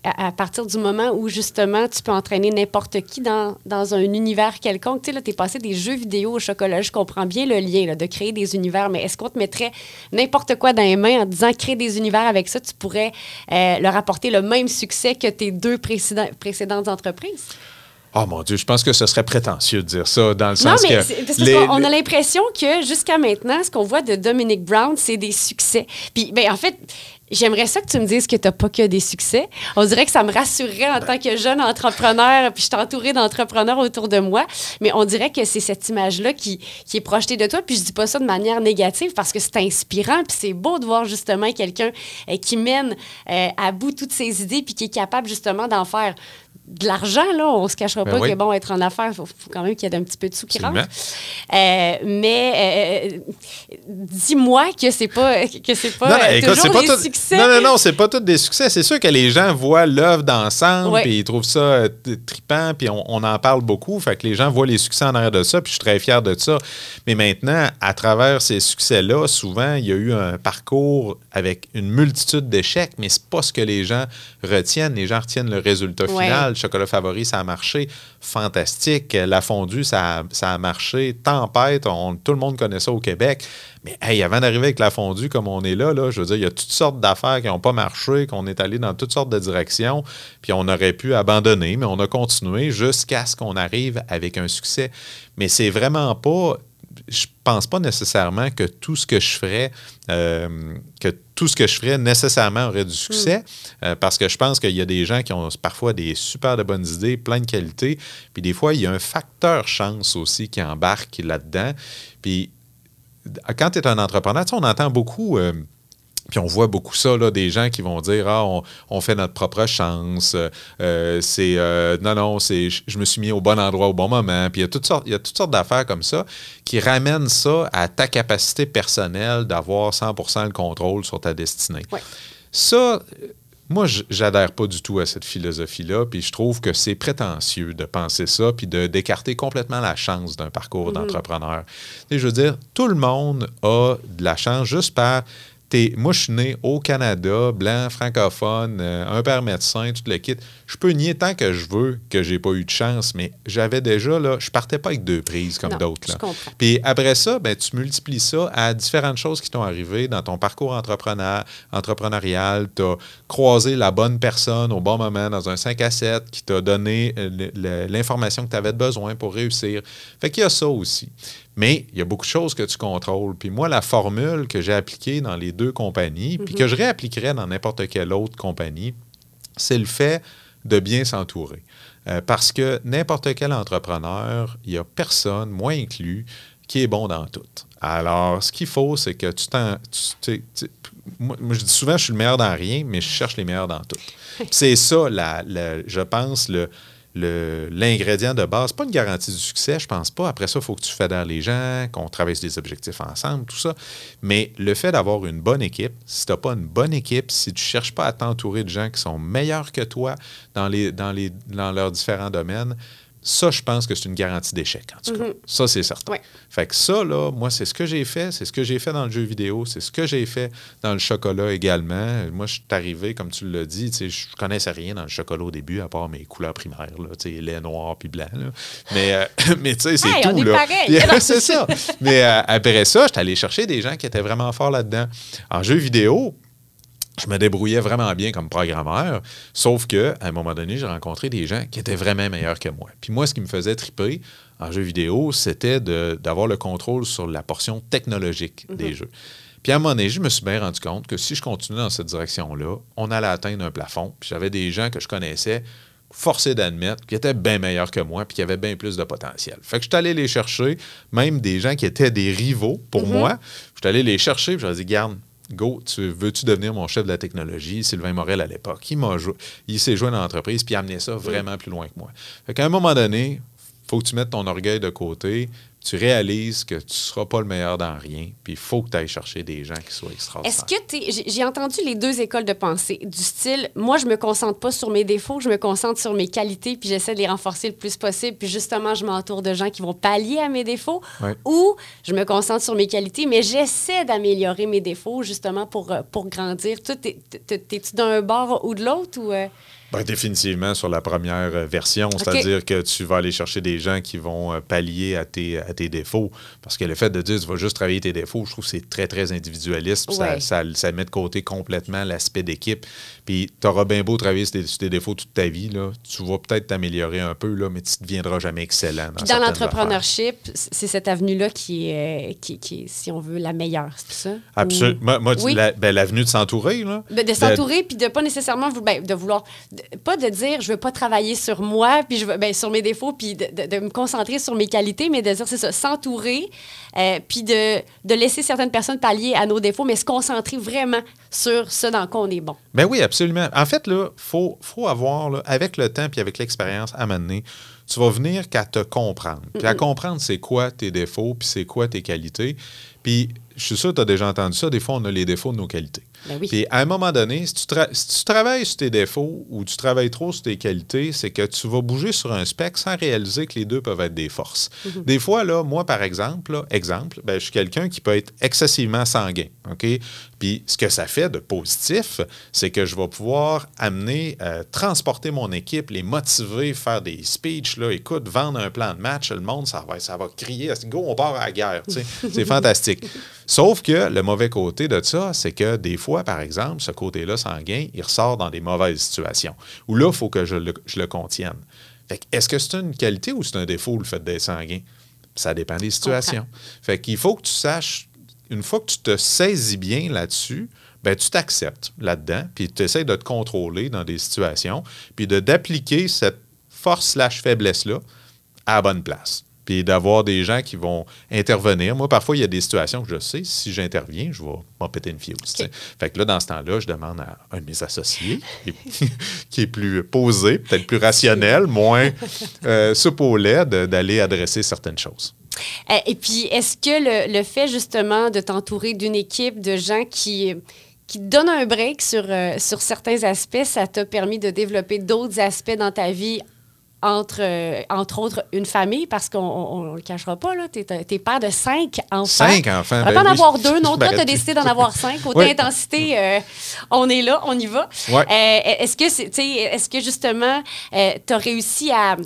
à, partir du moment où justement tu peux entraîner n'importe qui dans, dans un univers quelconque? Tu sais, là, es passé des jeux vidéo au chocolat. Je comprends bien le lien là, de créer des univers, mais est-ce qu'on te mettrait n'importe quoi dans les mains en disant créer des univers avec ça, tu pourrais euh, leur apporter le même succès que tes deux précédentes entreprises? Oh mon Dieu, je pense que ce serait prétentieux de dire ça dans le Non, sens mais que. parce les- qu'on a l'impression que jusqu'à maintenant, ce qu'on voit de Dominic Brown, c'est des succès. Puis, ben, en fait, j'aimerais ça que tu me dises que tu n'as pas que des succès. On dirait que ça me rassurerait en tant que jeune entrepreneur, puis je suis entourée d'entrepreneurs autour de moi. Mais on dirait que c'est cette image-là qui, qui est projetée de toi. Puis je dis pas ça de manière négative parce que c'est inspirant, puis c'est beau de voir justement quelqu'un euh, qui mène euh, à bout toutes ses idées, puis qui est capable justement d'en faire de l'argent, là. On se cachera Ben pas oui. que, bon, être en affaires, il faut, faut quand même qu'il y ait un petit peu de sous qui. Absolument. Euh, mais euh, dis-moi que c'est pas que c'est pas Non, non, euh, écoute, toujours c'est pas des tout- succès. Non, non, non, c'est pas tous des succès. C'est sûr que les gens voient l'œuvre d'ensemble, puis ils trouvent ça euh, t- trippant, puis on, on en parle beaucoup. Fait que les gens voient les succès en arrière de ça, puis je suis très fier de ça. Mais maintenant, à travers ces succès-là, souvent, il y a eu un parcours avec une multitude d'échecs, mais c'est pas ce que les gens retiennent. Les gens retiennent le résultat Ouais. final. Chocolat favori, ça a marché. Fantastique. La fondue, ça a, marché. Tempête, tout le monde connaît ça au Québec. Mais hey, avant d'arriver avec la fondue comme on est là, là je veux dire, il y a toutes sortes d'affaires qui n'ont pas marché, qu'on est allé dans toutes sortes de directions, puis on aurait pu abandonner, mais on a continué jusqu'à ce qu'on arrive avec un succès. Mais c'est vraiment pas. Je pense pas nécessairement que tout ce que je ferais, euh, que tout ce que je ferais nécessairement aurait du succès, euh, parce que je pense qu'il y a des gens qui ont parfois des super de bonnes idées, plein de qualités, puis des fois il y a un facteur chance aussi qui embarque là-dedans. Puis quand tu es un entrepreneur, tu sais, on entend beaucoup, euh, puis on voit beaucoup ça, là, des gens qui vont dire Ah, on, on fait notre propre chance, euh, c'est euh, non, non, c'est je me suis mis au bon endroit au bon moment. Puis il y a toutes sortes, il y a toutes sortes d'affaires comme ça qui ramènent ça à ta capacité personnelle d'avoir 100% le contrôle sur ta destinée. Ouais. Ça, euh, moi, j'adhère pas du tout à cette philosophie-là, puis je trouve que c'est prétentieux de penser ça, puis de d'écarter complètement la chance d'un parcours d'entrepreneur. Tu sais, Je veux dire, tout le monde a de la chance juste par t'es- moi, né au Canada, blanc, francophone, euh, un père médecin, tout le kit. Je peux nier tant que je veux que j'ai pas eu de chance, mais j'avais déjà, là, je partais pas avec deux prises comme d'autres. Puis après ça, ben, tu multiplies ça à différentes choses qui t'ont arrivé dans ton parcours entrepreneur, entrepreneurial. Tu as croisé la bonne personne au bon moment dans un 5 à 7 qui t'a donné euh, l'information que tu avais besoin pour réussir. Fait qu'il y a ça aussi. Mais il y a beaucoup de choses que tu contrôles. Puis moi, la formule que j'ai appliquée dans les deux compagnies, puis que je réappliquerais dans n'importe quelle autre compagnie, c'est le fait de bien s'entourer. Euh, parce que n'importe quel entrepreneur, il n'y a personne, moi inclus, qui est bon dans tout. Alors, ce qu'il faut, c'est que tu t'en. moi, moi, je dis souvent, je suis le meilleur dans rien, mais je cherche les meilleurs dans tout. [laughs] C'est ça, la- la- je pense, le- l'ingrédient de base. pas une garantie du succès, je pense pas. Après ça, il faut que tu fédères les gens, qu'on travaille sur des objectifs ensemble, tout ça. Mais le fait d'avoir une bonne équipe, si tu n'as pas une bonne équipe, si tu ne cherches pas à t'entourer de gens qui sont meilleurs que toi dans, dans leurs différents domaines, ça, je pense que c'est une garantie d'échec, en tout cas. Ça, c'est certain. Ouais. Fait que ça, là, moi, c'est ce que j'ai fait. C'est ce que j'ai fait dans le jeu vidéo. C'est ce que j'ai fait dans le chocolat également. Moi, je suis arrivé, comme tu l'as dit, je connaissais rien dans le chocolat au début, à part mes couleurs primaires, là, lait noir puis blanc. là. Mais, euh, [laughs] mais tu sais, c'est Hey, tout. là. [laughs] c'est ça. Mais euh, après ça, j'étais allé chercher des gens qui étaient vraiment forts là-dedans. En jeu vidéo, je me débrouillais vraiment bien comme programmeur, sauf que à un moment donné, j'ai rencontré des gens qui étaient vraiment meilleurs que moi. Puis moi, ce qui me faisait triper en jeu vidéo, c'était d'avoir le contrôle sur la portion technologique des jeux. Puis à un moment donné, je me suis bien rendu compte que si je continuais dans cette direction-là, on allait atteindre un plafond. Puis j'avais des gens que je connaissais forcé d'admettre qui étaient bien meilleurs que moi puis qui avaient bien plus de potentiel. Fait que je suis allé les chercher, même des gens qui étaient des rivaux pour moi. Je suis allé les chercher puis je leur ai dit, garde, go, tu, veux-tu devenir mon chef de la technologie? Sylvain Morel à l'époque. Il, m'a il s'est joué dans l'entreprise puis il a amené ça vraiment plus loin que moi. Fait qu'à un moment donné, faut que tu mettes ton orgueil de côté, tu réalises que tu ne seras pas le meilleur dans rien, puis il faut que tu ailles chercher des gens qui soient extraordinaires. Est-ce que t'es- j'ai- j'ai entendu les deux écoles de pensée du style moi je me concentre pas sur mes défauts, je me concentre sur mes qualités puis j'essaie de les renforcer le plus possible puis justement je m'entoure de gens qui vont pallier à mes défauts ou je me concentre sur mes qualités mais j'essaie d'améliorer mes défauts justement pour euh, pour grandir. Toi t'es- t'es- t'es-tu d'un bord ou de l'autre ou euh? Ben, définitivement sur la première version, c'est-à-dire que tu vas aller chercher des gens qui vont euh, pallier à tes, à tes défauts. Parce que le fait de dire tu vas juste travailler tes défauts, je trouve que c'est très, très individualiste. Ouais. Ça, ça, ça met de côté complètement l'aspect d'équipe. Puis tu auras bien beau travailler sur tes, sur tes défauts toute ta vie, là, tu vas peut-être t'améliorer un peu, là, mais tu ne deviendras jamais excellent. Dans, Puis dans l'entrepreneurship, c'est cette avenue-là qui est, qui, qui est, si on veut, la meilleure, c'est ça? Absolument. Ou- Moi, la- ben, l'avenue de s'entourer, là. Ben, de s'entourer, puis de pas nécessairement ben, de vouloir. Pas de dire je veux pas travailler sur moi, puis je veux, ben, sur mes défauts, puis de, de- de me concentrer sur mes qualités, mais de dire c'est ça, s'entourer, euh, puis de, de laisser certaines personnes pallier à nos défauts, mais se concentrer vraiment sur ce dans quoi on est bon. Ben oui, absolument. En fait, là, faut, faut avoir, là, avec le temps puis avec l'expérience à mener, tu vas venir qu'à te comprendre. Puis à comprendre c'est quoi tes défauts, puis c'est quoi tes qualités. Puis je suis sûr que tu as déjà entendu ça, des fois on a les défauts de nos qualités. Ben oui. Puis à un moment donné, si tu, tra- si tu travailles sur tes défauts ou tu travailles trop sur tes qualités, c'est que tu vas bouger sur un spec sans réaliser que les deux peuvent être des forces. Des fois, là, moi, par exemple, là, exemple, ben, je suis quelqu'un qui peut être excessivement sanguin. OK? Puis ce que ça fait de positif, c'est que je vais pouvoir amener, euh, transporter mon équipe, les motiver, faire des speeches, là, écoute, vendre un plan de match, le monde, ça va, ça va crier, go, on part à la guerre. C'est [laughs] fantastique. Sauf que le mauvais côté de ça, c'est que des fois, par exemple, ce côté-là sanguin, il ressort dans des mauvaises situations, où là, il faut que je le, je le contienne. Fait que, est-ce que c'est une qualité ou c'est un défaut, le fait d'être sanguin? Ça dépend des situations. Fait qu'il faut que tu saches, une fois que tu te saisis bien là-dessus, ben, tu t'acceptes là-dedans, puis tu essaies de te contrôler dans des situations, puis de d'appliquer cette force slash faiblesse-là à la bonne place. Puis d'avoir des gens qui vont intervenir. Moi, parfois, il y a des situations que je sais, si j'interviens, je vais m'en péter une fuse. sais. Fait que là, dans ce temps-là, je demande à un de mes associés, qui est, plus [laughs] posé, peut-être plus rationnel, moins [laughs] euh, soupe au lait, d'aller adresser certaines choses. Euh, Et puis, est-ce que le, le fait justement de t'entourer d'une équipe de gens qui, qui te donnent un break sur, euh, sur certains aspects, ça t'a permis de développer d'autres aspects dans ta vie, entre, euh, entre autres une famille, parce qu'on ne le cachera pas, là, t'es, t'es père de cinq enfants. Cinq enfants, On va pas en oui. avoir deux, non, toi, tu as décidé d'en avoir cinq. Côté Oui. intensité, euh, on est là, on y va. Euh, est-ce que, c'est, tu sais, est-ce que justement, tu as réussi à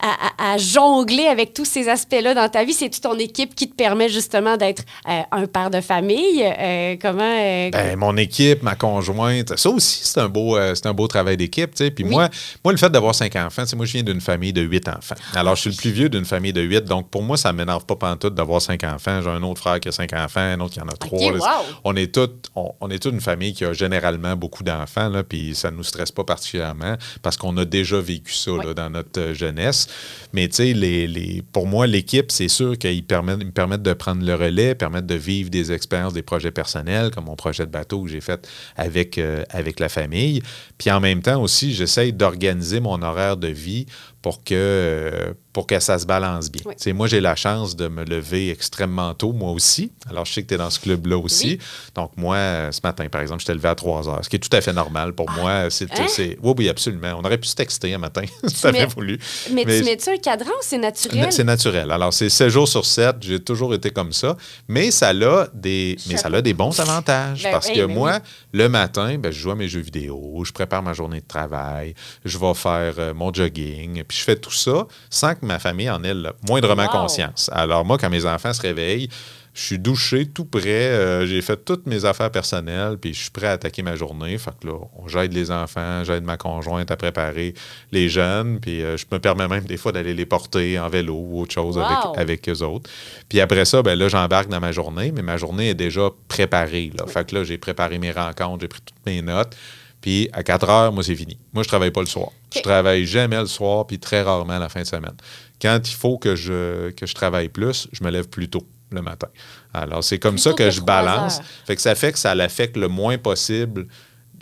à, à- à jongler avec tous ces aspects-là dans ta vie? C'est-tu ton équipe qui te permet justement d'être euh, un père de famille? Euh, comment... euh, Ben, mon équipe, ma conjointe, ça aussi, c'est un beau, c'est un beau travail d'équipe. Puis Oui. moi, moi, le fait d'avoir cinq enfants, moi, je viens d'une famille de huit enfants. Alors, je suis le plus vieux d'une famille de huit. Donc, pour moi, ça ne m'énerve pas pantoute d'avoir cinq enfants. J'ai un autre frère qui a cinq enfants, un autre qui en a trois. wow. On est toutes on, on est toute une famille qui a généralement beaucoup d'enfants, puis ça ne nous stresse pas particulièrement parce qu'on a déjà vécu ça là, dans notre jeunesse. Mais tu sais, pour moi, l'équipe, c'est sûr qu'ils me permettent de prendre le relais, permettent de vivre des expériences, des projets personnels, comme mon projet de bateau que j'ai fait avec, euh, avec la famille. Puis en même temps aussi, j'essaye d'organiser mon horaire de vie pour que, euh, pour que ça se balance bien. Oui. Moi, j'ai la chance de me lever extrêmement tôt, moi aussi. Alors, je sais que tu es dans ce club-là aussi. Oui. Donc, moi, euh, ce matin, par exemple, je t'ai levé à 3 heures, ce qui est tout à fait normal pour moi. C'est, hein? c'est- oui, oui, absolument. On aurait pu se texter un matin, [laughs] si tu avais mets- voulu. Mais, Mais- tu mets-tu un cadran ou c'est naturel? c'est naturel. Alors, c'est 7 jours sur 7. J'ai toujours été comme ça. Mais ça a des, mais ça a des bons avantages. Ben parce que ben moi, le matin, ben, je joue à mes jeux vidéo, je prépare ma journée de travail, je vais faire euh, mon jogging, puis je fais tout ça sans que ma famille en ait le moindrement Wow. conscience. Alors, moi, quand mes enfants se réveillent, je suis douché, tout prêt. euh, j'ai fait toutes mes affaires personnelles, puis je suis prêt à attaquer ma journée. Fait que là, j'aide les enfants, j'aide ma conjointe à préparer les jeunes, puis euh, je me permets même des fois d'aller les porter en vélo ou autre chose Wow. avec, avec eux autres. Puis après ça, ben là, j'embarque dans ma journée, mais ma journée est déjà préparée. Là. Fait que là, j'ai préparé mes rencontres, j'ai pris toutes mes notes. Puis à 4 heures, moi, c'est fini. Moi, je travaille pas le soir. Je travaille jamais le soir, puis très rarement la fin de semaine. Quand il faut que je, que je travaille plus, je me lève plus tôt le matin. Alors, c'est comme ça que, que je balance. heures. Fait que ça fait que ça l'affecte le moins possible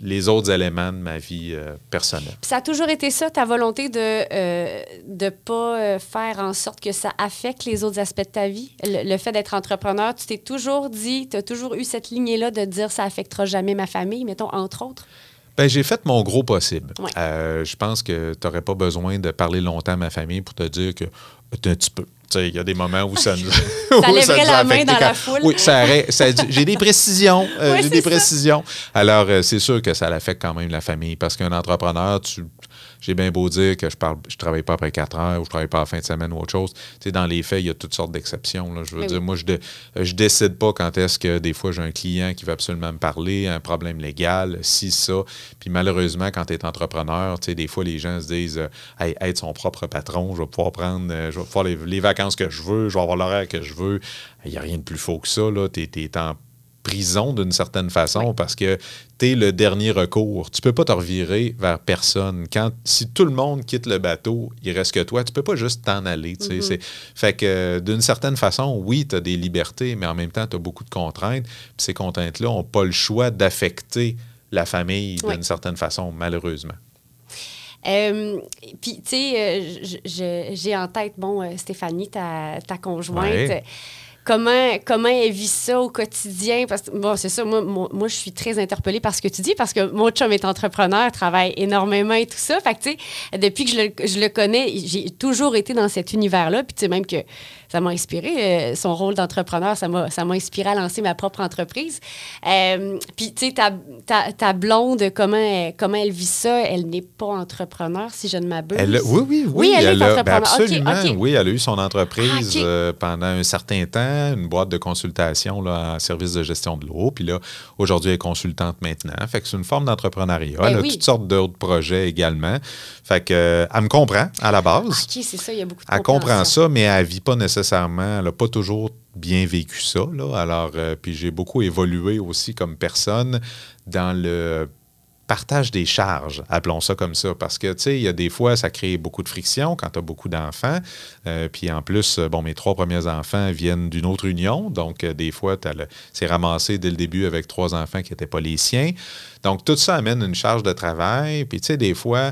les autres éléments de ma vie euh, personnelle. Puis ça a toujours été ça, ta volonté de ne pas euh, faire en sorte que ça affecte les autres aspects de ta vie? Le, le fait d'être entrepreneur, tu t'es toujours dit, tu as toujours eu cette lignée-là de dire ça affectera jamais ma famille, mettons, entre autres? Ben, j'ai fait mon gros possible. Ouais. Euh, je pense que tu n'aurais pas besoin de parler longtemps à ma famille pour te dire que un petit peu. Il y a des moments où ça [laughs] nous. [laughs] où Ça lèverait nous a la main dans la foule. Oui, ça arrête- ça j'ai des précisions. euh, [laughs] j'ai des ça. précisions. Alors, euh, c'est sûr que ça l'affecte quand même la famille parce qu'un entrepreneur, tu. J'ai bien beau dire que je parle, je travaille pas après 4 heures ou je travaille pas à la fin de semaine ou autre chose. Tu sais, dans les faits, il y a toutes sortes d'exceptions. Je veux Mais dire, moi, je, ne je décide pas quand est-ce que des fois j'ai un client qui veut absolument me parler, un problème légal, si, ça. Puis malheureusement, quand tu es entrepreneur, tu sais, des fois, les gens se disent euh, Hey, être son propre patron, je vais pouvoir prendre, je vais pouvoir les, les vacances que je veux, je vais avoir l'horaire que je veux. Il n'y a rien de plus faux que ça. Tu es, en prison d'une certaine façon parce que tu es le dernier recours. Tu peux pas te revirer vers personne. Quand, si tout le monde quitte le bateau, il reste que toi, tu peux pas juste t'en aller. C'est- Fait que euh, d'une certaine façon, oui, tu as des libertés, mais en même temps, tu as beaucoup de contraintes. Puis ces contraintes-là n'ont pas le choix d'affecter la famille d'une Oui. certaine façon, malheureusement. Euh, Puis, tu sais, euh, j'ai en tête, bon, euh, Stéphanie, ta, ta conjointe. Ouais. Comment, comment elle vit ça au quotidien? Parce que, bon, c'est ça, moi, moi, moi, je suis très interpellée par ce que tu dis parce que mon chum est entrepreneur, travaille énormément et tout ça. Fait que, tu sais, depuis que je le, je le connais, j'ai toujours été dans cet univers-là. Puis, tu sais, même que ça m'a inspiré, euh, son rôle d'entrepreneur, ça m'a ça m'a inspiré à lancer ma propre entreprise. Euh, puis, tu sais, ta, ta, ta blonde, comment elle, comment elle vit ça? Elle n'est pas entrepreneur, si je ne m'abuse. Elle a- oui, oui, oui. Oui, elle est a- ben entrepreneur. Absolument, oui. Elle a eu son entreprise Ah, euh, pendant un certain temps, une boîte de consultation là, en service de gestion de l'eau. Puis là, aujourd'hui, elle est consultante maintenant. Fait que c'est une forme d'entrepreneuriat. Ben elle a oui. toutes sortes d'autres projets également. Fait que, elle me comprend à la base. OK, c'est ça, il y a beaucoup de Elle comprend ça, mais elle vit pas nécessairement, elle n'a pas toujours bien vécu ça. Alors, euh, puis j'ai beaucoup évolué aussi comme personne dans le partage des charges, appelons ça comme ça, parce que, tu sais, il y a des fois, ça crée beaucoup de friction quand tu as beaucoup d'enfants. Euh, puis en plus, euh, bon, mes trois premiers enfants viennent d'une autre union, donc des fois, le- c'est ramassé dès le début avec trois enfants qui n'étaient pas les siens. Donc, tout ça amène une charge de travail. Puis, tu sais, des fois,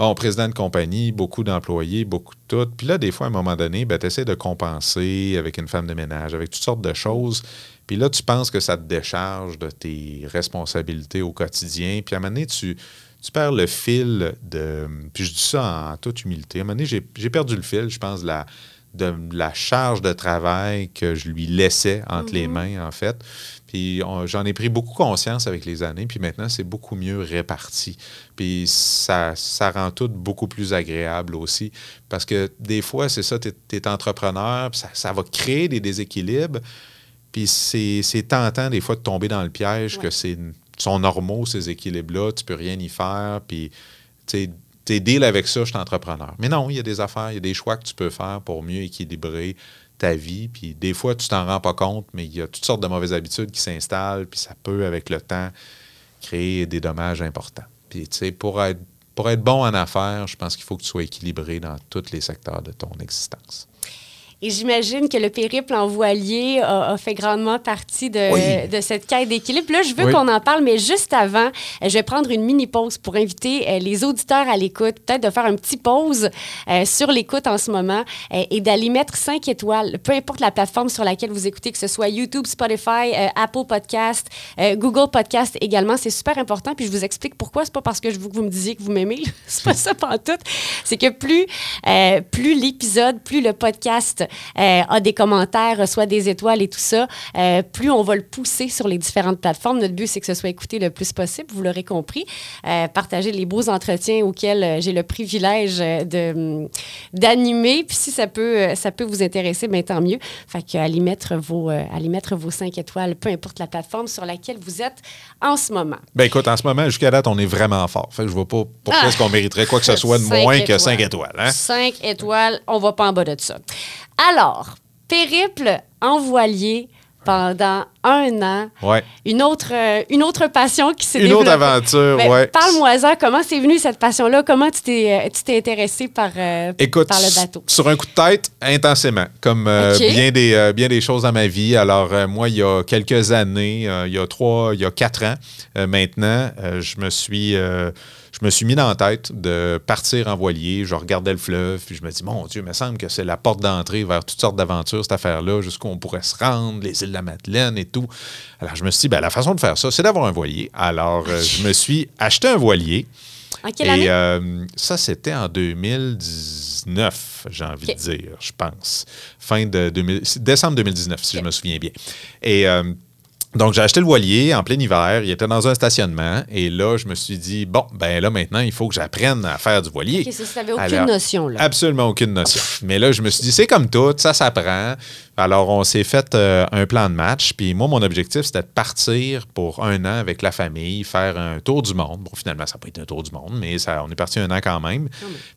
Bon, président de compagnie, beaucoup d'employés, beaucoup de tout. Puis là, des fois, à un moment donné, ben, tu essaies de compenser avec une femme de ménage, avec toutes sortes de choses. Puis là, tu penses que ça te décharge de tes responsabilités au quotidien. Puis à un moment donné, tu, tu perds le fil de. Puis je dis ça en toute humilité. À un moment donné, j'ai j'ai perdu le fil, je pense, de la, de la charge de travail que je lui laissais entre les mains, en fait. Puis j'en ai pris beaucoup conscience avec les années, puis maintenant, c'est beaucoup mieux réparti. Puis ça, ça rend tout beaucoup plus agréable aussi. Parce que des fois, c'est ça, tu es, entrepreneur, puis ça, ça va créer des déséquilibres. Puis c'est tentant, des fois, de tomber dans le piège Ouais. que c'est sont normaux, ces équilibres-là, tu peux rien y faire, puis tu sais, t'es deal avec ça, je suis entrepreneur. Mais non, il y a des affaires, il y a des choix que tu peux faire pour mieux équilibrer ta vie. Puis des fois, tu t'en rends pas compte, mais il y a toutes sortes de mauvaises habitudes qui s'installent, puis ça peut, avec le temps, créer des dommages importants. Puis, tu sais, pour être pour être bon en affaires, je pense qu'il faut que tu sois équilibré dans tous les secteurs de ton existence. Et j'imagine que le périple en voilier a, a fait grandement partie de, Oui. de cette quête d'équilibre. Là, je veux Oui. qu'on en parle, mais juste avant, euh, je vais prendre une mini pause pour inviter euh, les auditeurs à l'écoute, peut-être de faire un petit pause euh, sur l'écoute en ce moment euh, et d'aller mettre 5 étoiles, peu importe la plateforme sur laquelle vous écoutez, que ce soit YouTube, Spotify, euh, Apple Podcast, Google Podcast également. C'est super important. Puis je vous explique pourquoi. C'est pas parce que je veux que vous me disiez que vous m'aimez. [laughs] C'est pas ça tout. C'est que plus, euh, plus l'épisode, plus le podcast a des commentaires, reçoit des étoiles et tout ça, euh, plus on va le pousser sur les différentes plateformes. Notre but, c'est que ce soit écouté le plus possible, vous l'aurez compris. Euh, partager les beaux entretiens auxquels euh, j'ai le privilège euh, de, hum, d'animer. Puis si ça peut, euh, ça peut vous intéresser, bien tant mieux. Fait qu'à y mettre vos, euh, mettre vos cinq étoiles, peu importe la plateforme sur laquelle vous êtes en ce moment. Ben écoute, en ce moment, jusqu'à date, on est vraiment fort. Fait que je vois pas pourquoi Ah! est-ce qu'on mériterait quoi que ce soit de Cinq moins que. 5 étoiles. Hein? 5 étoiles, on va pas en bas de ça. Alors, périple en voilier pendant un an. Ouais. Une autre, euh, une autre passion qui s'est Une autre aventure, Ben, ouais. Parle-moi-en, comment c'est venu cette passion-là? Comment tu t'es, euh, tu t'es intéressé par, euh, Écoute, par le bateau? sur un coup de tête, intensément, comme euh, bien, des, euh, bien des choses dans ma vie. Alors, moi, il y a quelques années, il y a trois, il y a quatre ans maintenant, je me suis... je me suis mis dans la tête de partir en voilier. Je regardais le fleuve, puis je me dis, mon Dieu, il me semble que c'est la porte d'entrée vers toutes sortes d'aventures, cette affaire-là, jusqu'où on pourrait se rendre, les îles de la Madeleine et tout. Alors, je me suis dit, ben, la façon de faire ça, c'est d'avoir un voilier. Alors, euh, je me suis acheté un voilier. En quelle année? Et euh, ça, c'était en 2019, j'ai envie de dire, je pense. Fin de 2000 décembre 2019, si je me souviens bien. Et euh, donc, j'ai acheté le voilier en plein hiver. Il était dans un stationnement. Et là, je me suis dit, bon, ben là, maintenant, il faut que j'apprenne à faire du voilier. Ça, aucune Alors, notion, là. Absolument aucune notion. Mais là, je me suis dit, c'est comme tout, ça s'apprend. Alors, on s'est fait euh, un plan de match. Puis moi, mon objectif, c'était de partir pour un an avec la famille, faire un tour du monde. Bon, finalement, ça n'a pas été un tour du monde, mais ça, on est parti un an quand même.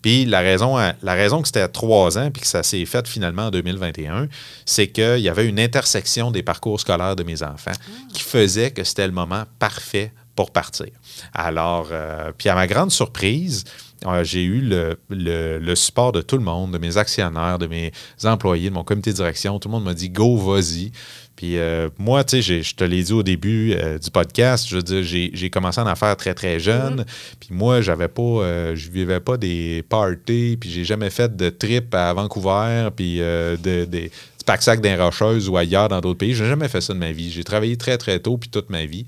Puis la raison, à- la raison que c'était à trois ans, puis que ça s'est fait finalement en 2021, c'est qu'il y avait une intersection des parcours scolaires de mes enfants qui faisait que c'était le moment parfait pour partir. Alors, euh, puis à ma grande surprise, euh, j'ai eu le, le- le support de tout le monde, de mes actionnaires, de mes employés, de mon comité de direction. Tout le monde m'a dit go, vas-y. Puis euh, moi, tu sais, je te l'ai dit au début euh, du podcast, je veux dire, j'ai j'ai commencé en affaires très, très jeune. Puis moi, j'avais pas, euh, je vivais pas des parties, puis j'ai jamais fait de trip à Vancouver, puis de, des pack-sac d'un Rocheuse ou ailleurs dans d'autres pays. J'ai jamais fait ça de ma vie. J'ai travaillé très, très tôt, puis toute ma vie.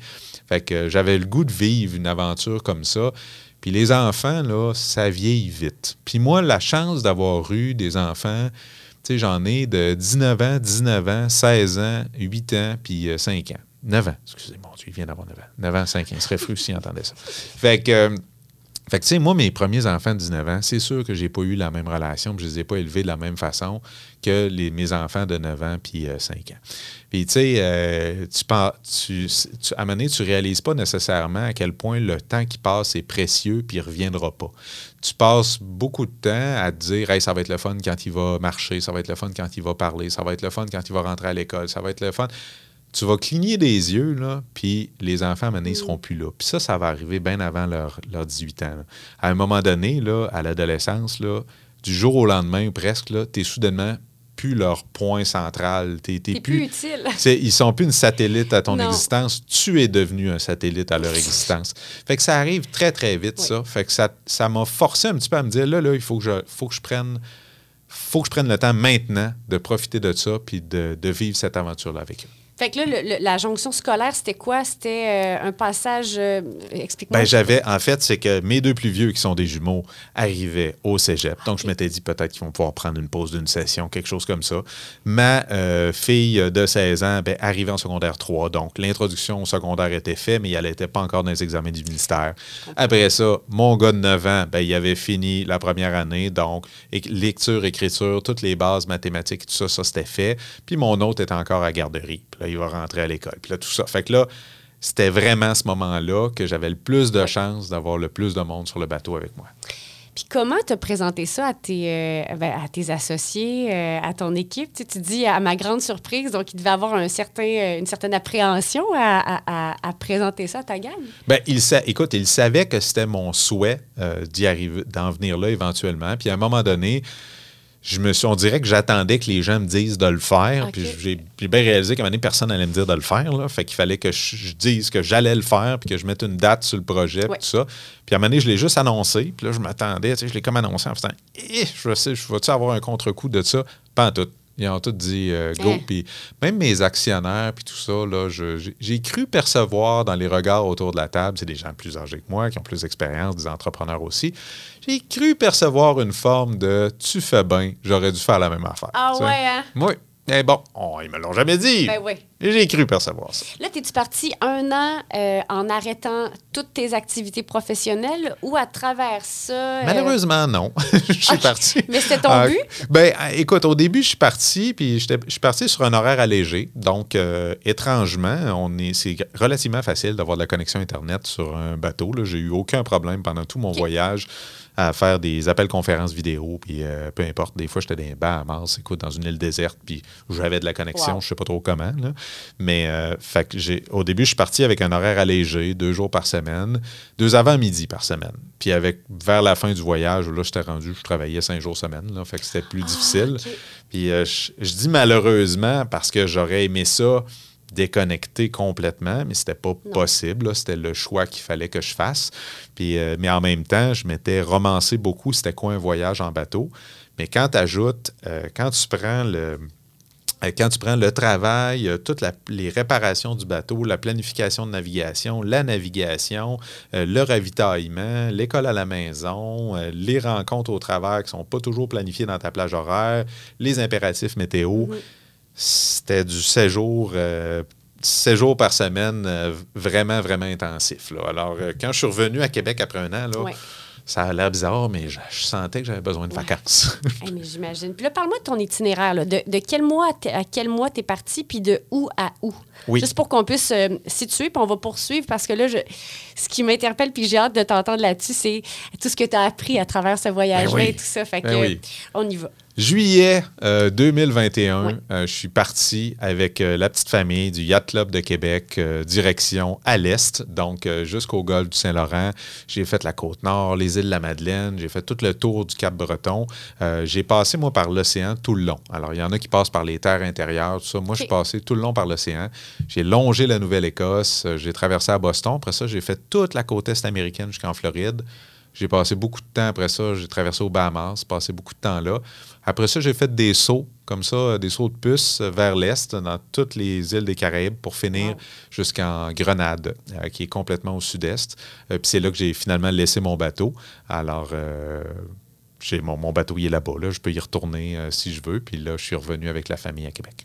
Fait que j'avais le goût de vivre une aventure comme ça. Puis les enfants, là, ça vieillit vite. Puis moi, la chance d'avoir eu des enfants, tu sais, j'en ai de 19 ans, 19 ans, 16 ans, 8 ans, puis euh, 5 ans. 9 ans, excusez mon Dieu, il vient d'avoir 9 ans. 9 ans, 5 ans, il serait fru s'il entendait ça. Fait que, euh, fait que, tu sais, moi, mes premiers enfants de 19 ans, c'est sûr que j'ai pas eu la même relation, puis je les ai pas élevés de la même façon que les, mes enfants de 9 ans puis euh, 5 ans. Puis, tu sais, euh, tu, tu, tu, à un moment donné, tu réalises pas nécessairement à quel point le temps qui passe est précieux puis il reviendra pas. Tu passes beaucoup de temps à te dire, hey, ça va être le fun quand il va marcher, ça va être le fun quand il va parler, ça va être le fun quand il va rentrer à l'école, ça va être le fun tu vas cligner des yeux, là, puis les enfants, donné, ils seront plus là. Puis ça, ça va arriver bien avant leur, leur 18 ans. là. À un moment donné, là, à l'adolescence, là, du jour au lendemain, presque, tu es soudainement plus leur point central. T'es C'est plus utile. [laughs] ils sont plus une satellite à ton Non. existence. Tu es devenu un satellite à leur existence. Fait que ça arrive très, très vite, Oui. ça. Fait que ça, ça m'a forcé un petit peu à me dire, là, là, il faut que je, faut que je prenne faut que je prenne le temps maintenant de profiter de ça puis de, de vivre cette aventure-là avec eux. Fait que là, le- le- la jonction scolaire, c'était quoi? C'était euh, un passage... euh, Explique-moi. Ben, j'avais, en fait, c'est que mes deux plus vieux, qui sont des jumeaux, arrivaient au cégep. Donc, je m'étais dit peut-être qu'ils vont pouvoir prendre une pause d'une session, quelque chose comme ça. Ma euh, fille de 16 ans ben, arrivait en secondaire 3. Donc, l'introduction au secondaire était faite, mais elle n'était pas encore dans les examens du ministère. Après ça, mon gars de 9 ans, ben, il avait fini la première année. Donc, lecture, écriture, toutes les bases mathématiques, tout ça, ça, c'était fait. Puis mon autre était encore à garderie. Puis là, il va rentrer à l'école. Puis là, tout ça. Fait que là, c'était vraiment à ce moment-là que j'avais le plus de chance d'avoir le plus de monde sur le bateau avec moi. Puis comment te présenter ça à tes, euh, ben, à tes associés, euh, à ton équipe? Tu, sais, tu dis, à ma grande surprise, donc il devait avoir un certain, euh, une certaine appréhension à, à- présenter ça à ta gang. Ben, il sa- écoute, il savait que c'était mon souhait euh, d'y arriver, d'en venir là éventuellement. Puis à un moment donné, je me suis, on dirait que j'attendais que les gens me disent de le faire. Puis j'ai j'ai bien réalisé qu'à un moment donné, personne n'allait me dire de le faire. Là. Fait qu'il fallait que je, je dise que j'allais le faire, puis que je mette une date sur le projet, Ouais. tout ça. Puis à un moment donné, je l'ai juste annoncé. Puis là, je m'attendais, tu sais, je l'ai comme annoncé en faisant Eh, je sais, je vais-tu avoir un contre-coup de ça? Pas en tout. Ils ont tous dit euh, go. Hein. Puis même mes actionnaires, puis tout ça, là, je- j'ai- cru percevoir dans les regards autour de la table, c'est des gens plus âgés que moi, qui ont plus d'expérience, des entrepreneurs aussi. J'ai cru percevoir une forme de tu fais bien, j'aurais dû faire la même affaire. Ah ouais, hein? Oui. Mais bon, on, ils me l'ont jamais dit. Ben oui. J'ai cru percevoir ça. Là, es-tu parti un an euh, en arrêtant toutes tes activités professionnelles ou à travers ça... euh, Malheureusement, non. [laughs] je suis parti. Mais c'était ton Ah, but? Ben, écoute, au début, je suis parti, puis je suis parti sur un horaire allégé. Donc, euh, étrangement, on est, c'est relativement facile d'avoir de la connexion Internet sur un bateau. là. J'ai eu aucun problème pendant tout mon voyage à faire des appels conférences vidéo, puis euh, peu importe. Des fois, j'étais dans les Bahamas, écoute, dans une île déserte, puis j'avais de la connexion, Wow. je sais pas trop comment. là. Mais euh, fait que j'ai, au début, je suis parti avec un horaire allégé, deux jours par semaine, deux avant-midi par semaine. Puis avec vers la fin du voyage, là, j'étais rendu, je travaillais cinq jours semaine, là, fait que c'était plus difficile. ok. Puis euh, je, je dis malheureusement parce que j'aurais aimé ça déconnecter complètement, mais c'était pas possible. C'était le choix qu'il fallait que je fasse. Puis, euh, mais en même temps, je m'étais romancé beaucoup c'était quoi un voyage en bateau. Mais quand tu ajoutes, quand tu prends le, euh, quand tu prends le travail, euh, toutes la- les réparations du bateau, la planification de navigation, la navigation, euh, le ravitaillement, l'école à la maison, euh, les rencontres au travers qui ne sont pas toujours planifiées dans ta plage horaire, les impératifs météo, c'était du séjour. euh, séjour par semaine euh, vraiment, vraiment intensif. là. Alors, euh, quand je suis revenu à Québec après un an, là, Ouais. ça a l'air bizarre, mais je, je sentais que j'avais besoin de vacances. [laughs] Mais j'imagine. Puis là, parle-moi de ton itinéraire. là. De, de quel mois t'es- à quel mois tu es parti, puis de où à où? Oui. Juste pour qu'on puisse situer, puis on va poursuivre, parce que là, je, ce qui m'interpelle, puis que j'ai hâte de t'entendre là-dessus, c'est tout ce que tu as appris à travers ce voyage-là Ben oui. et tout ça. Fait que, Ben oui. on y va. Juillet euh, 2021, Ouais. euh, je suis parti avec euh, la petite famille du Yacht Club de Québec, euh, direction à l'est, donc euh, jusqu'au golfe du Saint-Laurent. J'ai fait la côte nord, les îles de la Madeleine, j'ai fait tout le tour du Cap-Breton. Euh, j'ai passé, moi, par l'océan tout le long. Alors, il y en a qui passent par les terres intérieures, tout ça. Moi, je suis passé tout le long par l'océan. J'ai longé la Nouvelle-Écosse, euh, j'ai traversé à Boston. Après ça, j'ai fait toute la côte est américaine jusqu'en Floride. J'ai passé beaucoup de temps après ça. J'ai traversé aux Bahamas, passé beaucoup de temps là. Après ça, j'ai fait des sauts, comme ça, euh, des sauts de puce euh, vers l'est, dans toutes les îles des Caraïbes, pour finir Wow. jusqu'en Grenade, euh, qui est complètement au sud-est. Euh, Puis c'est là que j'ai finalement laissé mon bateau. Alors, euh, j'ai mon, mon bateau, il est là-bas. Là. Je peux y retourner si je veux. Puis là, je suis revenu avec la famille à Québec.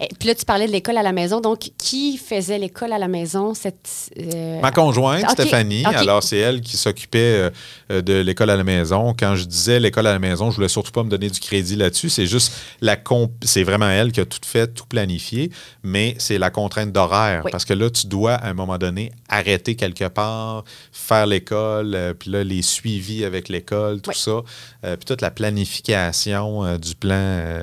Et puis là, tu parlais de l'école à la maison. Donc, qui faisait l'école à la maison? Cette, euh, Ma conjointe, Stéphanie, alors c'est elle qui s'occupait euh, de l'école à la maison. Quand je disais l'école à la maison, je voulais surtout pas me donner du crédit là-dessus. C'est juste la comp- c'est vraiment elle qui a tout fait, tout planifié, mais c'est la contrainte d'horaire. Oui. Parce que là, tu dois à un moment donné arrêter quelque part, faire l'école, euh, puis là, les suivis avec l'école, tout Oui. ça, puis toute la planification du plan.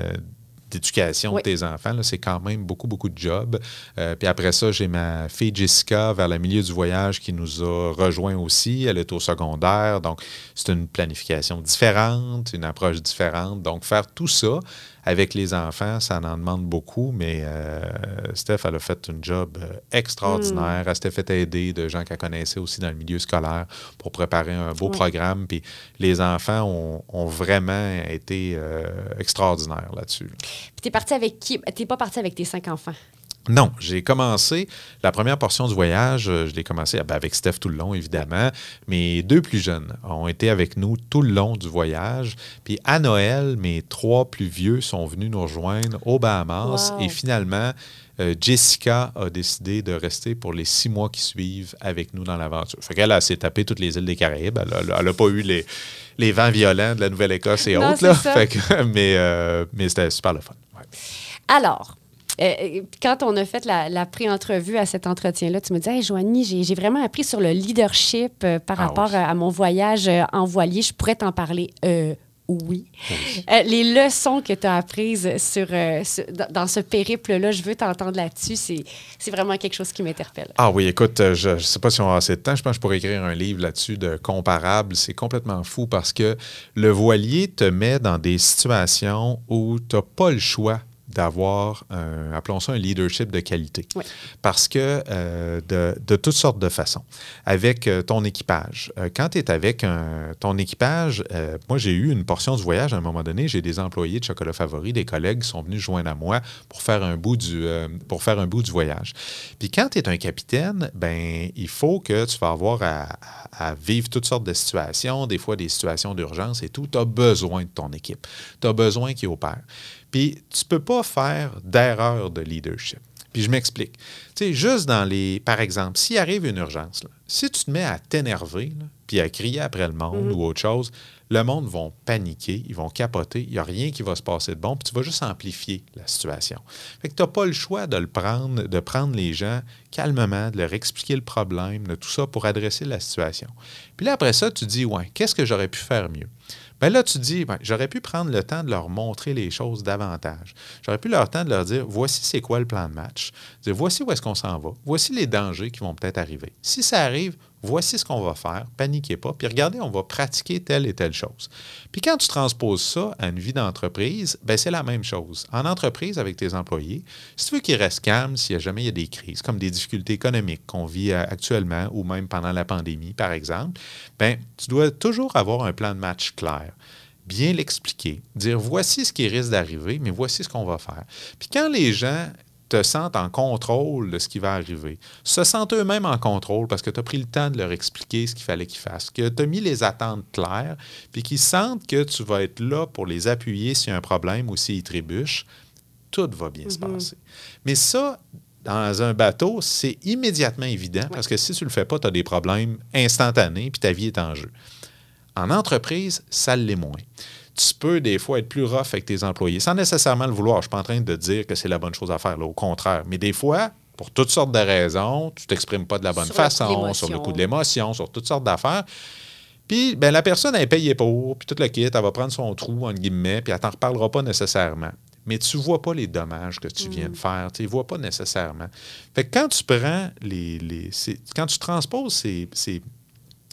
D'éducation Oui. de tes enfants, c'est quand même beaucoup, beaucoup de jobs. Euh, puis après ça, j'ai ma fille Jessica vers le milieu du voyage qui nous a rejoint aussi. Elle est au secondaire, donc c'est une planification différente, une approche différente. Donc faire tout ça avec les enfants, ça en demande beaucoup, mais euh, Steph, elle a fait un job euh, extraordinaire. Elle s'était fait aider de gens qu'elle connaissait aussi dans le milieu scolaire pour préparer un beau programme. Puis les enfants ont, ont vraiment été euh, extraordinaires là-dessus. Puis t'es parti avec qui? T'es pas parti avec tes cinq enfants? Non, j'ai commencé la première portion du voyage, euh, je l'ai commencé ah ben, avec Steph tout le long, évidemment. Mes deux plus jeunes ont été avec nous tout le long du voyage. Puis à Noël, mes trois plus vieux sont venus nous rejoindre aux Bahamas. Wow. Et finalement, euh, Jessica a décidé de rester pour les six mois qui suivent avec nous dans l'aventure. Fait qu'elle elle s'est tapé toutes les îles des Caraïbes. Elle n'a pas eu les, les vents violents de la Nouvelle-Écosse et Non, autres. Là. Fait que- [laughs] mais euh, mais c'était super le fun. Ouais. Alors, Euh, quand on a fait la, la pré-entrevue à cet entretien-là, tu me disais, hey, Joanie, j'ai vraiment appris sur le leadership euh, par Ah rapport oui. à, mon voyage euh, en voilier. Je pourrais t'en parler. Euh, oui. Euh, les leçons que tu as apprises sur, euh, sur- dans, ce périple-là, je veux t'entendre là-dessus. C'est vraiment quelque chose qui m'interpelle. Ah oui, écoute, euh, je ne sais pas si on a assez de temps. Je pense que je pourrais écrire un livre là-dessus de comparable. C'est complètement fou parce que le voilier te met dans des situations où tu n'as pas le choix d'avoir, un- appelons ça un leadership de qualité. Oui. Parce que euh, de, de toutes sortes de façons. Avec euh, ton équipage. Euh, quand tu es avec un- ton équipage, moi j'ai eu une portion du voyage à un moment donné. J'ai des employés de Chocolat Favori, des collègues qui sont venus joindre à moi pour faire un bout du, pour faire un bout du voyage. Puis quand tu es un capitaine, ben il faut que tu vas avoir à vivre toutes sortes de situations, des fois des situations d'urgence et tout. Tu as besoin de ton équipe. Tu as besoin qu'ils opèrent. Puis tu peux pas faire d'erreur de leadership. Puis je m'explique. Tu sais, juste dans les. Par exemple, s'il arrive une urgence, là, si tu te mets à t'énerver, puis à crier après le monde ou autre chose, le monde vont paniquer, ils vont capoter, il n'y a rien qui va se passer de bon, puis tu vas juste amplifier la situation. Fait que tu n'as pas le choix de le prendre, de prendre les gens calmement, de leur expliquer le problème, de tout ça pour adresser la situation. Puis là, après ça, tu dis, ouais, qu'est-ce que j'aurais pu faire mieux? Bien là, tu dis, ben, j'aurais pu prendre le temps de leur montrer les choses davantage. J'aurais pu leur temps de leur dire, voici c'est quoi le plan de match. Dire, voici où est-ce qu'on s'en va. Voici les dangers qui vont peut-être arriver. Si ça arrive, voici ce qu'on va faire. Paniquez pas. Puis regardez, on va pratiquer telle et telle chose. Puis quand tu transposes ça à une vie d'entreprise, ben c'est la même chose. En entreprise, avec tes employés, si tu veux qu'ils restent calmes s'il jamais il y a des crises, comme des difficultés économiques qu'on vit euh, actuellement ou même pendant la pandémie, par exemple, ben tu dois toujours avoir un plan de match clair bien l'expliquer, dire voici ce qui risque d'arriver, mais voici ce qu'on va faire. Puis quand les gens te sentent en contrôle de ce qui va arriver, se sentent eux-mêmes en contrôle parce que tu as pris le temps de leur expliquer ce qu'il fallait qu'ils fassent, que tu as mis les attentes claires, puis qu'ils sentent que tu vas être là pour les appuyer s'il y a un problème ou s'ils trébuchent, tout va bien se passer. Mais ça, dans un bateau, c'est immédiatement évident parce que si tu le fais pas, tu as des problèmes instantanés puis ta vie est en jeu. En entreprise, ça l'est moins. Tu peux des fois être plus rough avec tes employés sans nécessairement le vouloir. Je ne suis pas en train de dire que c'est la bonne chose à faire, là, au contraire. Mais des fois, pour toutes sortes de raisons, tu t'exprimes pas de la bonne Sur façon, sur le coup de l'émotion, sur toutes sortes d'affaires. Puis ben, la personne, elle est payée pour, puis tout le kit, elle va prendre son trou, entre guillemets, puis elle t'en reparlera pas nécessairement. Mais tu ne vois pas les dommages que tu viens de faire. Tu ne vois pas nécessairement. Fait que quand tu prends les. les quand tu transposes ces, ces-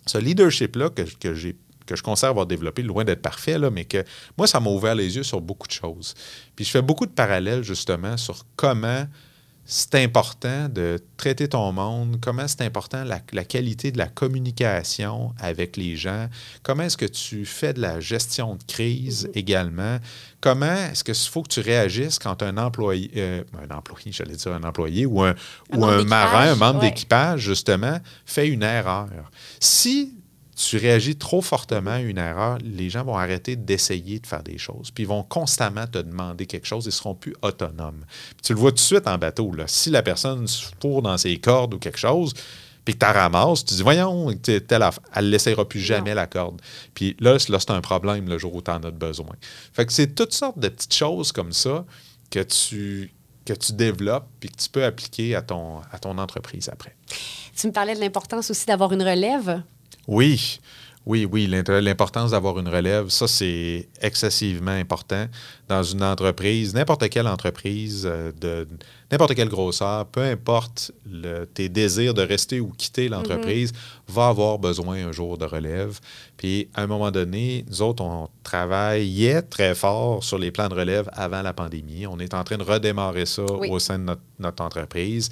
ce leadership-là que, que j'ai que je conserve avoir développé, loin d'être parfait, là, mais que moi, ça m'a ouvert les yeux sur beaucoup de choses. Puis je fais beaucoup de parallèles, justement, sur comment c'est important de traiter ton monde, comment c'est important la, la qualité de la communication avec les gens, comment est-ce que tu fais de la gestion de crise également, comment est-ce qu'il faut que tu réagisses quand un employé, euh, un employé, j'allais dire un employé, ou un, Un ou un marin, un membre ouais. d'équipage, justement, fait une erreur. Si tu réagis trop fortement à une erreur, les gens vont arrêter d'essayer de faire des choses. Puis ils vont constamment te demander quelque chose et ne seront plus autonomes. Puis tu le vois tout de suite en bateau. Là. Si la personne se fourre dans ses cordes ou quelque chose, puis que tu la ramasses, tu dis, voyons, affaire. elle ne laissera plus jamais la corde. Puis là, c'est- là, c'est un problème le jour où tu en as besoin. Fait que c'est toutes sortes de petites choses comme ça que tu, que tu développes puis que tu peux appliquer à ton, à ton entreprise après. Tu me parlais de l'importance aussi d'avoir une relève. Oui, oui, oui. L'importance d'avoir une relève, ça, c'est excessivement important dans une entreprise, n'importe quelle entreprise, euh, de n'importe quelle grosseur, peu importe le- tes désirs de rester ou quitter l'entreprise, va avoir besoin un jour de relève. Puis, à un moment donné, nous autres, on travaillait très fort sur les plans de relève avant la pandémie. On est en train de redémarrer ça Oui. au sein de notre, notre entreprise.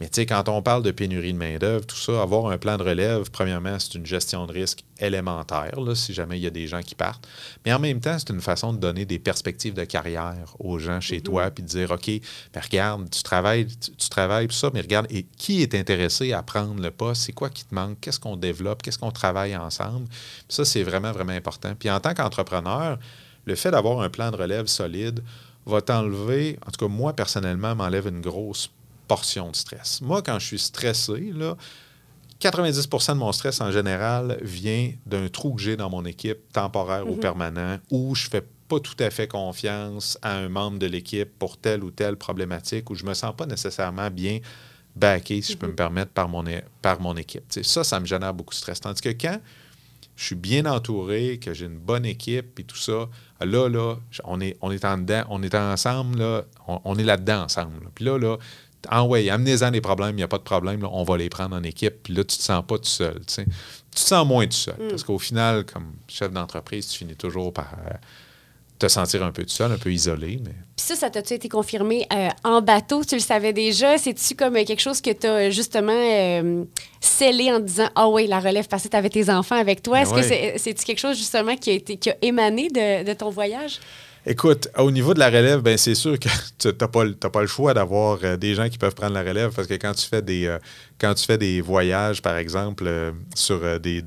Mais tu sais, quand on parle de pénurie de main-d'œuvre, tout ça, avoir un plan de relève, premièrement, c'est une gestion de risque élémentaire, là, si jamais il y a des gens qui partent. Mais en même temps, c'est une façon de donner des perspectives de carrière aux gens chez toi, puis de dire, OK, ben regarde, tu travailles, tu, tu travailles, puis ça, mais regarde, et qui est intéressé à prendre le poste? C'est quoi qui te manque? Qu'est-ce qu'on développe? Qu'est-ce qu'on travaille ensemble? Puis ça, c'est vraiment, vraiment important. Puis en tant qu'entrepreneur, le fait d'avoir un plan de relève solide va t'enlever, en tout cas, moi, personnellement, m'enlève une grosse portion de stress. Moi, quand je suis stressé, là, 90% de mon stress en général vient d'un trou que j'ai dans mon équipe, temporaire ou permanent, où je fais pas tout à fait confiance à un membre de l'équipe pour telle ou telle problématique ou je me sens pas nécessairement bien backé, si je peux me permettre, par mon, par mon équipe. Ça, ça me génère beaucoup de stress. Tandis que quand je suis bien entouré, que j'ai une bonne équipe et tout ça, là, là, on est, on est en dedans, on est ensemble, là, on, on est là-dedans ensemble. là. Puis là, là, ah ouais, amenez-en des problèmes, il n'y a pas de problème, là, on va les prendre en équipe. Puis là, tu ne te sens pas tout seul. tu. Tu te sens moins tout seul. Parce qu'au final, comme chef d'entreprise, tu finis toujours par euh, te sentir un peu tout seul, un peu isolé. Mais Puis ça, ça t'a-tu été confirmé euh, en bateau? Tu le savais déjà? C'est-tu comme euh, quelque chose que tu as justement euh, scellé en disant Ah oui, la relève passée, tu avais tes enfants avec toi? Ben Est-ce ouais. que c'est- c'est-tu quelque chose justement qui a, été, qui a émané de, de ton voyage? Écoute, au niveau de la relève, ben c'est sûr que [laughs] tu n'as pas, le- choix d'avoir euh, des gens qui peuvent prendre la relève parce que quand tu fais des, euh, quand tu fais des voyages, par exemple, euh, sur euh, des,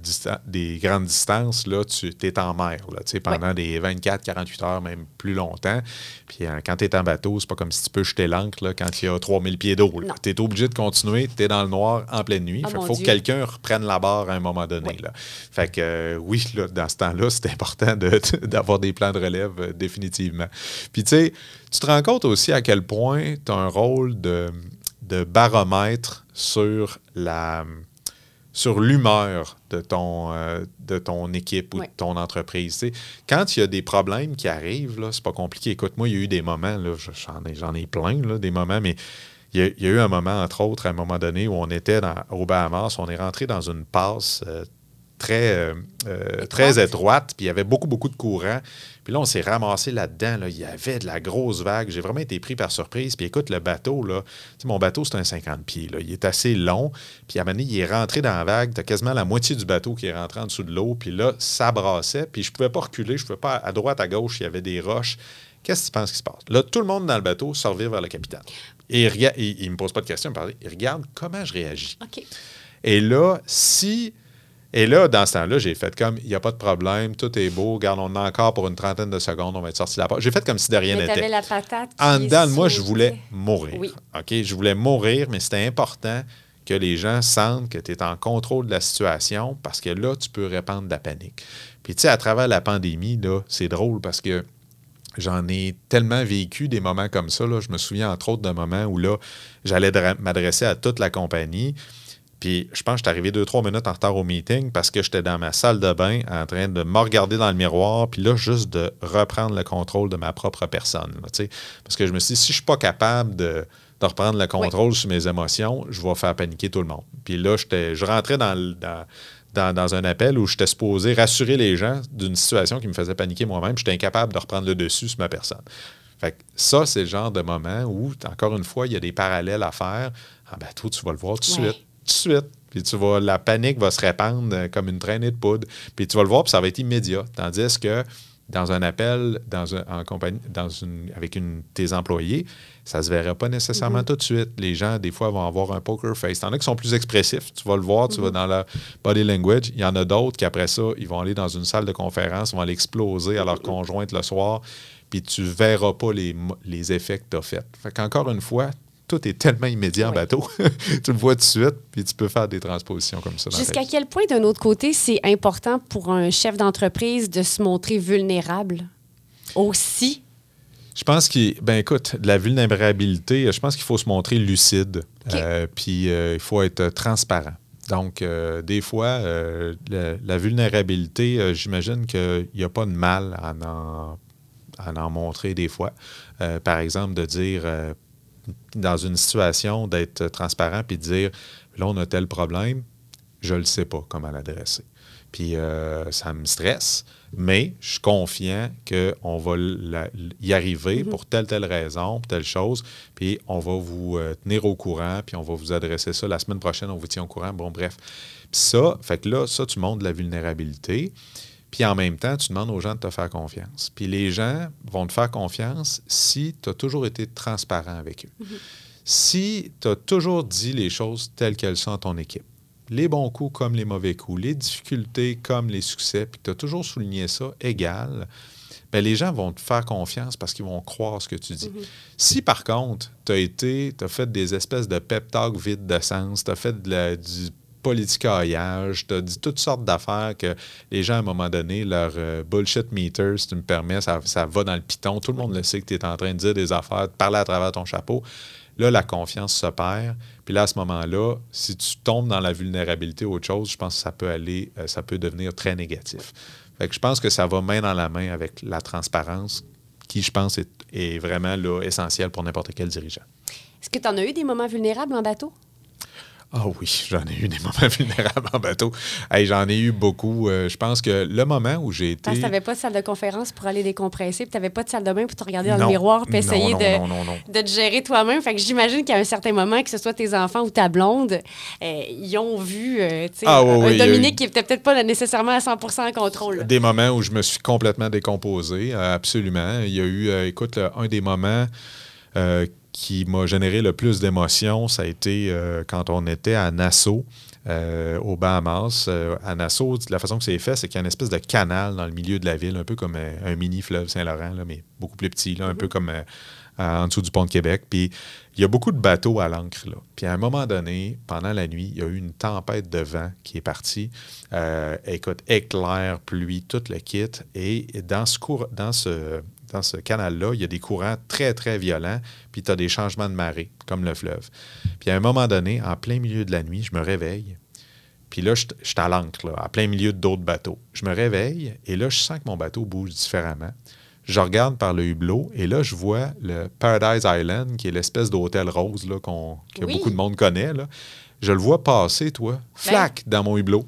des grandes distances, là, tu es en mer là, tu sais, pendant des 24, 48 heures, même plus longtemps. Puis euh, quand tu es en bateau, c'est pas comme si tu peux jeter l'ancre quand il y a 3000 pieds d'eau. Tu es obligé de continuer, tu es dans le noir en pleine nuit. Ah, Fait mon faut que quelqu'un reprenne la barre à un moment donné. Oui. Là. Fait que euh, oui, là, dans ce temps-là, c'est important de- [laughs] d'avoir des plans de relève définitivement. Puis tu sais, tu te rends compte aussi à quel point tu as un rôle de, de baromètre sur la sur l'humeur de ton, euh, de ton équipe ou de ton entreprise. Quand il y a des problèmes qui arrivent, là, c'est pas compliqué. Écoute, moi, il y a eu des moments, j'en ai, j'en ai plein, là, des moments, mais il y, a, il y a eu un moment, entre autres, à un moment donné, où on était dans, au Bahamas, on est rentré dans une passe euh, très, euh, euh, très étroite, puis il y avait beaucoup, beaucoup de courant. Puis là, on s'est ramassé là-dedans. Là. Il y avait de la grosse vague. J'ai vraiment été pris par surprise. Puis écoute, le bateau, là, tu sais, mon bateau, c'est un 50 pieds. Là. Il est assez long. Puis à un moment donné, il est rentré dans la vague. Tu as quasiment la moitié du bateau qui est rentré en dessous de l'eau. Puis là, ça brassait. Puis je pouvais pas reculer. Je pouvais pas, à droite, à gauche, il y avait des roches. Qu'est-ce que tu penses qui se passe? Là, tout le monde dans le bateau sort vers le capitaine. Et il, il me pose pas de questions. il me parle- Il regarde comment je réagis. Et là, si. Et là, dans ce temps-là, j'ai fait comme, il n'y a pas de problème, tout est beau, regarde, on a encore pour une trentaine de secondes, on va être sorti de la porte. J'ai fait comme si de rien n'était. la patate. En dedans de moi, je voulais mourir. Oui. OK? Je voulais mourir, mais c'était important que les gens sentent que tu es en contrôle de la situation parce que là, tu peux répandre de la panique. Puis, tu sais, à travers la pandémie, là, c'est drôle parce que j'en ai tellement vécu des moments comme ça. Là. Je me souviens, entre autres, d'un moment où là, j'allais m'adresser à toute la compagnie. Puis je pense que j'étais arrivé deux, trois minutes en retard au meeting parce que j'étais dans ma salle de bain en train de me regarder dans le miroir, puis là, juste de reprendre le contrôle de ma propre personne. là, parce que je me suis dit, si je suis pas capable de, de reprendre le contrôle sur mes émotions, je vais faire paniquer tout le monde. Puis là, j'étais, je rentrais dans, dans, dans, dans un appel où j'étais supposé rassurer les gens d'une situation qui me faisait paniquer moi-même, puis j'étais incapable de reprendre le dessus sur ma personne. Fait que ça, c'est le genre de moment où, encore une fois, il y a des parallèles à faire. Ah ben, toi, tu vas le voir tout de Ouais. suite de suite. Puis tu vas, la panique va se répandre euh, comme une traînée de poudre. Puis tu vas le voir, puis ça va être immédiat. Tandis que dans un appel, dans un- en compagnie, dans une, avec une, tes employés, ça ne se verra pas nécessairement tout de suite. Les gens, des fois, vont avoir un poker face. T'en as qui sont plus expressifs. Tu vas le voir, tu vas dans la body language. Il y en a d'autres qui, après ça, ils vont aller dans une salle de conférence, vont aller exploser à leur conjointe le soir, puis tu verras pas les, les effets que tu as faits. Fait qu'encore une fois, tout est tellement immédiat en Oui. bateau. [laughs] tu le vois tout de suite, puis tu peux faire des transpositions comme ça. Jusqu'à quel point, d'un autre côté, c'est important pour un chef d'entreprise de se montrer vulnérable aussi? Je pense qu'il, ben écoute, de la vulnérabilité, je pense qu'il faut se montrer lucide, euh, puis euh, il faut être transparent. Donc, euh, des fois, euh, la, la vulnérabilité, euh, j'imagine qu'il n'y a pas de mal à en, à en montrer des fois. Euh, par exemple, de dire, euh, dans une situation, d'être transparent puis de dire, là, on a tel problème, je ne le sais pas comment l'adresser. Puis euh, ça me stresse, mais je suis confiant qu'on va la- y arriver pour telle, telle raison, telle chose, puis on va vous euh, tenir au courant, puis on va vous adresser ça la semaine prochaine, on vous tient au courant. Bon, bref. Puis ça, fait que là, ça, tu montres de la vulnérabilité. Puis en même temps, tu demandes aux gens de te faire confiance. Puis les gens vont te faire confiance si tu as toujours été transparent avec eux. Si tu as toujours dit les choses telles qu'elles sont à ton équipe, les bons coups comme les mauvais coups, les difficultés comme les succès, puis tu as toujours souligné ça égal, ben les gens vont te faire confiance parce qu'ils vont croire ce que tu dis. Si par contre, tu as été, tu as fait des espèces de pep talk vides de sens, tu as fait de la- du politicaillage, tu as dit toutes sortes d'affaires que les gens, à un moment donné, leur euh, bullshit meter, si tu me permets, ça, ça va dans le piton. Tout le monde le sait que tu es en train de dire des affaires, de parler à travers ton chapeau. Là, la confiance se perd. Puis là, à ce moment-là, si tu tombes dans la vulnérabilité ou autre chose, je pense que ça peut aller, euh, ça peut devenir très négatif. Fait que je pense que ça va main dans la main avec la transparence, qui, je pense, est, vraiment là, essentielle pour n'importe quel dirigeant. Est-ce que tu en as eu des moments vulnérables en bateau? Ah oui, j'en ai eu des [laughs] moments vulnérables en bateau. Hey, j'en ai eu beaucoup. Euh, je pense que le moment où j'ai été. Parce que tu n'avais pas de salle de conférence pour aller décompresser, puis tu n'avais pas de salle de bain pour te regarder dans Non. le miroir, puis essayer non, de, non, de te gérer toi-même. Fait que j'imagine qu'à un certain moment, que ce soit tes enfants ou ta blonde, euh, ils ont vu euh, Ah oui, un oui, Dominique eu- qui n'était peut-être pas nécessairement à 100 en contrôle. là. Des moments où je me suis complètement décomposé, absolument. Il y a eu, euh, écoute, un des moments euh, qui m'a généré le plus d'émotions, ça a été euh, quand on était à Nassau, euh, aux Bahamas. Euh, à Nassau, la façon que c'est fait, c'est qu'il y a une espèce de canal dans le milieu de la ville, un peu comme euh, un mini fleuve Saint-Laurent, là, mais beaucoup plus petit, là, un peu comme euh, en dessous du pont de Québec. Puis il y a beaucoup de bateaux à l'ancre. là. Puis à un moment donné, pendant la nuit, il y a eu une tempête de vent qui est partie. Écoute, éclair, pluie, tout le kit. Et dans ce, cour- dans ce, dans ce canal-là, il y a des courants très, très violents. Puis tu as des changements de marée, comme le fleuve. Puis à un moment donné, en plein milieu de la nuit, je me réveille. Puis là, je je suis à l'ancre, là, à plein milieu d'autres bateaux. Je me réveille et là, je sens que mon bateau bouge différemment. Je regarde par le hublot et là, je vois le Paradise Island, qui est l'espèce d'hôtel rose là, que Oui. beaucoup de monde connaît. Là. Je le vois passer, toi, flac, dans mon hublot.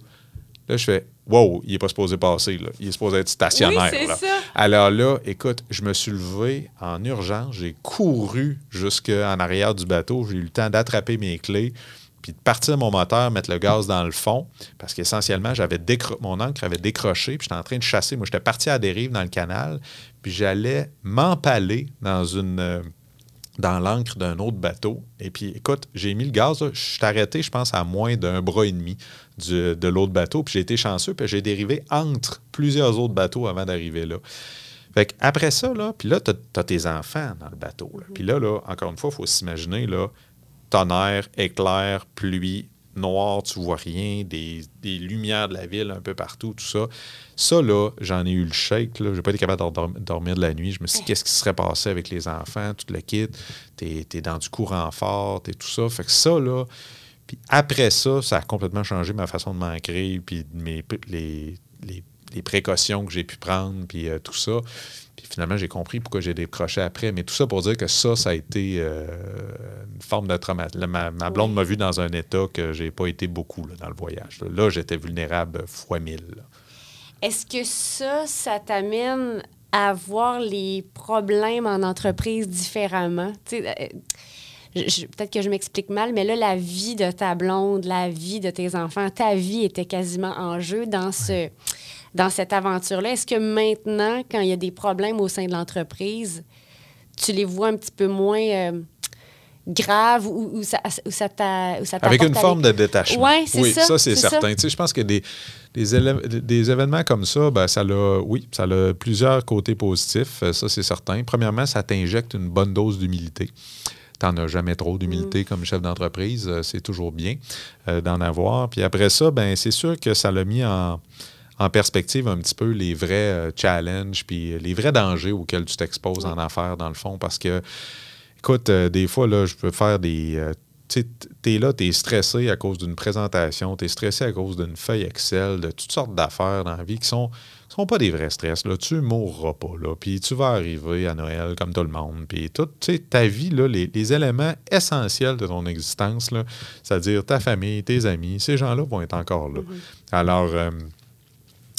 Là, je fais Wow, il n'est pas supposé passer. Là. Il est supposé être stationnaire. Oui, c'est là. ça. Alors là, écoute, je me suis levé en urgence. J'ai couru jusqu'en arrière du bateau. J'ai eu le temps d'attraper mes clés puis de partir mon moteur, mettre le gaz dans le fond, parce qu'essentiellement, j'avais décro- mon encre avait décroché, puis j'étais en train de chasser. Moi, j'étais parti à la dérive dans le canal, puis j'allais m'empaler dans une euh, dans l'encre d'un autre bateau. Et puis, écoute, j'ai mis le gaz, là, je suis arrêté, je pense, à moins d'un bras et demi de l'autre bateau, puis j'ai été chanceux, puis j'ai dérivé entre plusieurs autres bateaux avant d'arriver là. Fait après ça, là, puis là, tu as, tes enfants dans le bateau. Puis là, là, encore une fois, il faut s'imaginer, là, tonnerre, éclair, pluie, noir, tu vois rien, des, lumières de la ville un peu partout, tout ça. Ça, là, j'en ai eu le shake. Là. J'ai pas été capable de dorm- dormir de la nuit. Je me suis dit, qu'est-ce qui serait passé avec les enfants, tout le kit. T'es es dans du courant fort, t'es tout ça. Fait que ça, là, puis après ça, ça a complètement changé ma façon de m'ancrer, puis mes, les, les, les précautions que j'ai pu prendre, puis euh, tout ça. Puis finalement, j'ai compris pourquoi j'ai décroché après. Mais tout ça pour dire que ça, ça a été euh, une forme de trauma. Là, ma, ma blonde m'a vu dans un état que j'ai pas été beaucoup là, dans le voyage. Là, j'étais vulnérable fois mille. Est-ce que ça, ça t'amène à voir les problèmes en entreprise différemment? Tu Peut-être que je m'explique mal, mais là, la vie de ta blonde, la vie de tes enfants, ta vie était quasiment en jeu dans, ce, dans cette aventure-là. Est-ce que maintenant, quand il y a des problèmes au sein de l'entreprise, tu les vois un petit peu moins euh, graves ou, ou ça, ou ça t'a- ou ça Avec une forme de détachement. Ouais, c'est oui, ça, ça, c'est certain. ça. Tu sais, je pense que des, des événements comme ça, ben, ça a, oui, ça a plusieurs côtés positifs. Euh, Ça, c'est certain. Premièrement, ça t'injecte une bonne dose d'humilité. Tu n'en as jamais trop d'humilité comme chef d'entreprise. Euh, C'est toujours bien euh, d'en avoir. Puis après ça, ben, c'est sûr que ça l'a mis en, en perspective un petit peu les vrais euh, challenges puis les vrais dangers auxquels tu t'exposes en affaires, dans le fond. Parce que Écoute, euh, des fois, là, je peux faire des. tu sais, t'es là, t'es stressé à cause d'une présentation, t'es stressé à cause d'une feuille Excel, de toutes sortes d'affaires dans la vie qui sont, qui sont pas des vrais stress. Là. Tu mourras pas, là. Puis tu vas arriver à Noël comme tout le monde. Puis ta vie, là, les, les éléments essentiels de ton existence, c'est-à-dire ta famille, tes amis, ces gens-là vont être encore là. Alors, euh,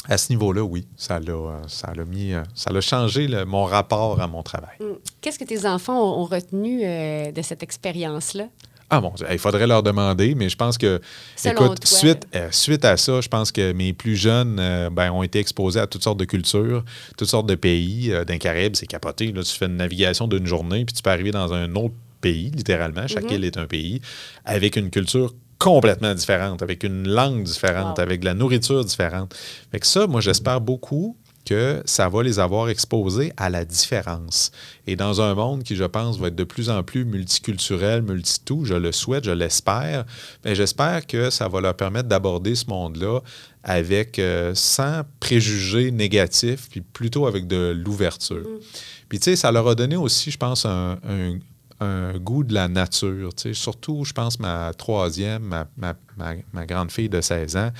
à ce niveau-là, oui, ça l'a, ça l'a mis, euh, ça l'a changé le- mon rapport à mon travail. Mm. Qu'est-ce que tes enfants ont, ont retenu euh, de cette expérience-là? Ah bon, il faudrait leur demander, mais je pense que, Selon écoute, toi, suite, euh, suite à ça, je pense que mes plus jeunes euh, ben, ont été exposés à toutes sortes de cultures, toutes sortes de pays. Euh, D'un Caraïbe, c'est capoté. Là, tu fais une navigation d'une journée, puis tu peux arriver dans un autre pays, littéralement. Chaque Mm-hmm. île est un pays, avec une culture complètement différente, avec une langue différente, Wow. avec de la nourriture différente. Fait que ça, moi, j'espère beaucoup que ça va les avoir exposés à la différence. Et dans un monde qui, je pense, va être de plus en plus multiculturel, multitout, je le souhaite, je l'espère, mais j'espère que ça va leur permettre d'aborder ce monde-là avec euh, sans préjugés négatifs, puis plutôt avec de l'ouverture. Mm. Puis tu sais, ça leur a donné aussi, je pense, un, un- un goût de la nature. tu sais. Surtout, je pense, ma troisième, ma, ma- ma- ma grande fille de 16 ans,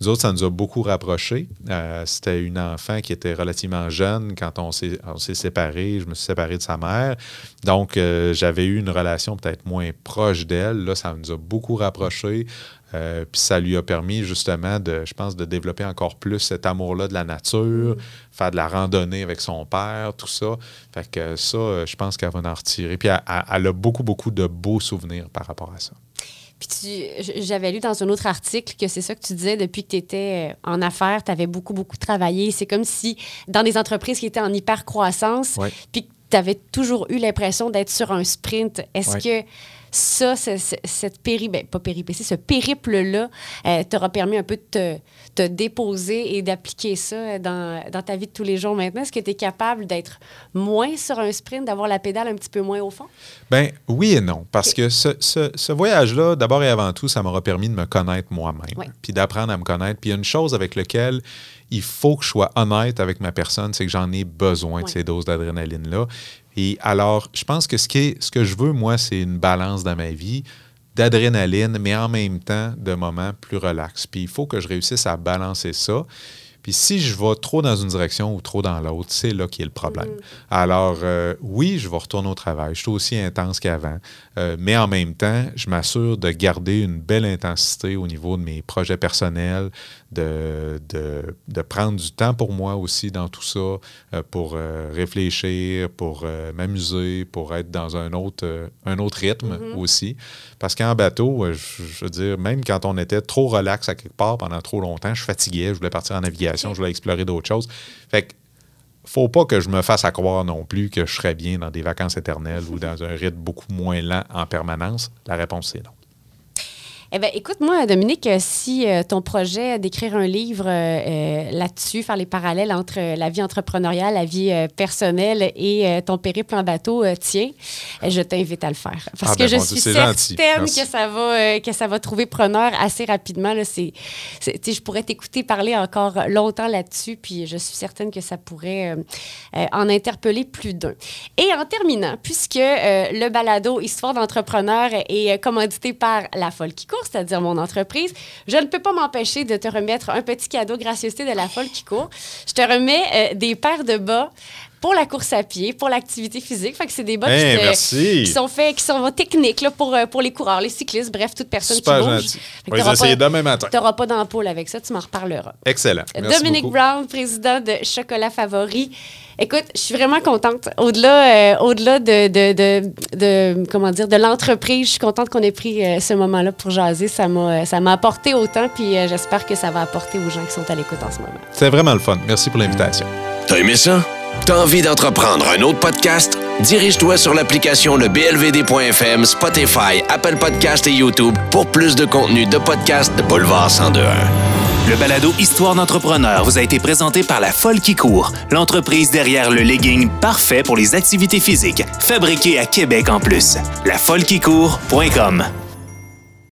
nous autres, ça nous a beaucoup rapprochés. Euh, C'était une enfant qui était relativement jeune quand on s'est séparés. Je me suis séparé de sa mère. Donc, euh, j'avais eu une relation peut-être moins proche d'elle. Là, ça nous a beaucoup rapprochés. Euh, puis ça lui a permis justement de, je pense, de développer encore plus cet amour-là de la nature, faire de la randonnée avec son père, tout ça. Fait que ça, je pense qu'elle va en retirer. Puis elle a beaucoup, beaucoup de beaux souvenirs par rapport à ça. Puis j'avais lu dans un autre article que c'est ça que tu disais depuis que tu étais en affaires, tu avais beaucoup, beaucoup travaillé. C'est comme si dans des entreprises qui étaient en hyper croissance, Ouais. puis que tu avais toujours eu l'impression d'être sur un sprint. Est-ce Ouais. que ça, cette péri ben, pas péripétie, ce périple-là, euh, t'aura permis un peu de te, te déposer et d'appliquer ça dans, dans ta vie de tous les jours maintenant? Est-ce que tu es capable d'être moins sur un sprint, d'avoir la pédale un petit peu moins au fond? Ben oui et non, parce que ce, ce- ce voyage-là, d'abord et avant tout, ça m'aura permis de me connaître moi-même, puis d'apprendre à me connaître. Puis il y a une chose avec laquelle il faut que je sois honnête avec ma personne, c'est que j'en ai besoin de ces doses d'adrénaline-là. Et alors, je pense que ce, qui est, ce que je veux, moi, c'est une balance dans ma vie d'adrénaline, mais en même temps de moments plus relax. Puis il faut que je réussisse à balancer ça. Puis si je vais trop dans une direction ou trop dans l'autre, c'est là qui est le problème. Alors, euh, oui, je vais retourner au travail. Je suis aussi intense qu'avant. Euh, mais en même temps, je m'assure de garder une belle intensité au niveau de mes projets personnels, de, de, de prendre du temps pour moi aussi dans tout ça, euh, pour réfléchir, pour m'amuser, pour être dans un autre, un autre rythme aussi. Parce qu'en bateau, je, je veux dire, même quand on était trop relax à quelque part pendant trop longtemps, je fatiguais, je voulais partir en navigation, je voulais explorer d'autres choses. Fait que faut pas que je me fasse à croire non plus que je serais bien dans des vacances éternelles ou dans un rythme beaucoup moins lent en permanence. La réponse, c'est non. Eh bien, écoute, moi, Dominique, euh, si euh, ton projet d'écrire un livre euh, là-dessus, faire les parallèles entre la vie entrepreneuriale, la vie euh, personnelle et ton périple en bateau tient, je t'invite à le faire. Parce Ah, que ben je suis certaine que ça, va, que ça va trouver preneur assez rapidement. Là, c'est, c'est- je pourrais t'écouter parler encore longtemps là-dessus, puis je suis certaine que ça pourrait en interpeller plus d'un. Et en terminant, puisque le balado Histoire d'entrepreneur est commandité par La Folle qui court, c'est-à-dire mon entreprise, je ne peux pas m'empêcher de te remettre un petit cadeau gracieuseté de La Folle qui court. Je te remets euh, des paires de bas pour la course à pied, pour l'activité physique. Fait que c'est des bas Hey, qui, te- merci. qui sont faits, qui sont techniques là, pour, euh, pour les coureurs, les cyclistes, bref, toute personne Super qui bouge. gentil. Que On va les t'auras essayer pas- demain matin. T'auras pas d'ampoule avec ça, tu m'en reparleras. Excellent. Merci Dominique beaucoup. Brown, président de Chocolat Favori. Écoute, je suis vraiment contente. Au-delà, euh, au-delà de, de, de, de- comment dire, de l'entreprise, je suis contente qu'on ait pris euh, ce moment-là pour jaser. Ça m'a, euh, ça m'a apporté autant, puis euh, j'espère que ça va apporter aux gens qui sont à l'écoute en ce moment. C'est vraiment le fun. Merci pour l'invitation. T'as aimé ça? T'as envie d'entreprendre un autre podcast? Dirige-toi sur l'application le blvd.fm, Spotify, Apple Podcast et YouTube pour plus de contenu de podcast de Boulevard 1021. Le balado Histoire d'entrepreneur vous a été présenté par La Folle qui court, l'entreprise derrière le legging parfait pour les activités physiques, fabriqué à Québec en plus. Lafollequicourt.com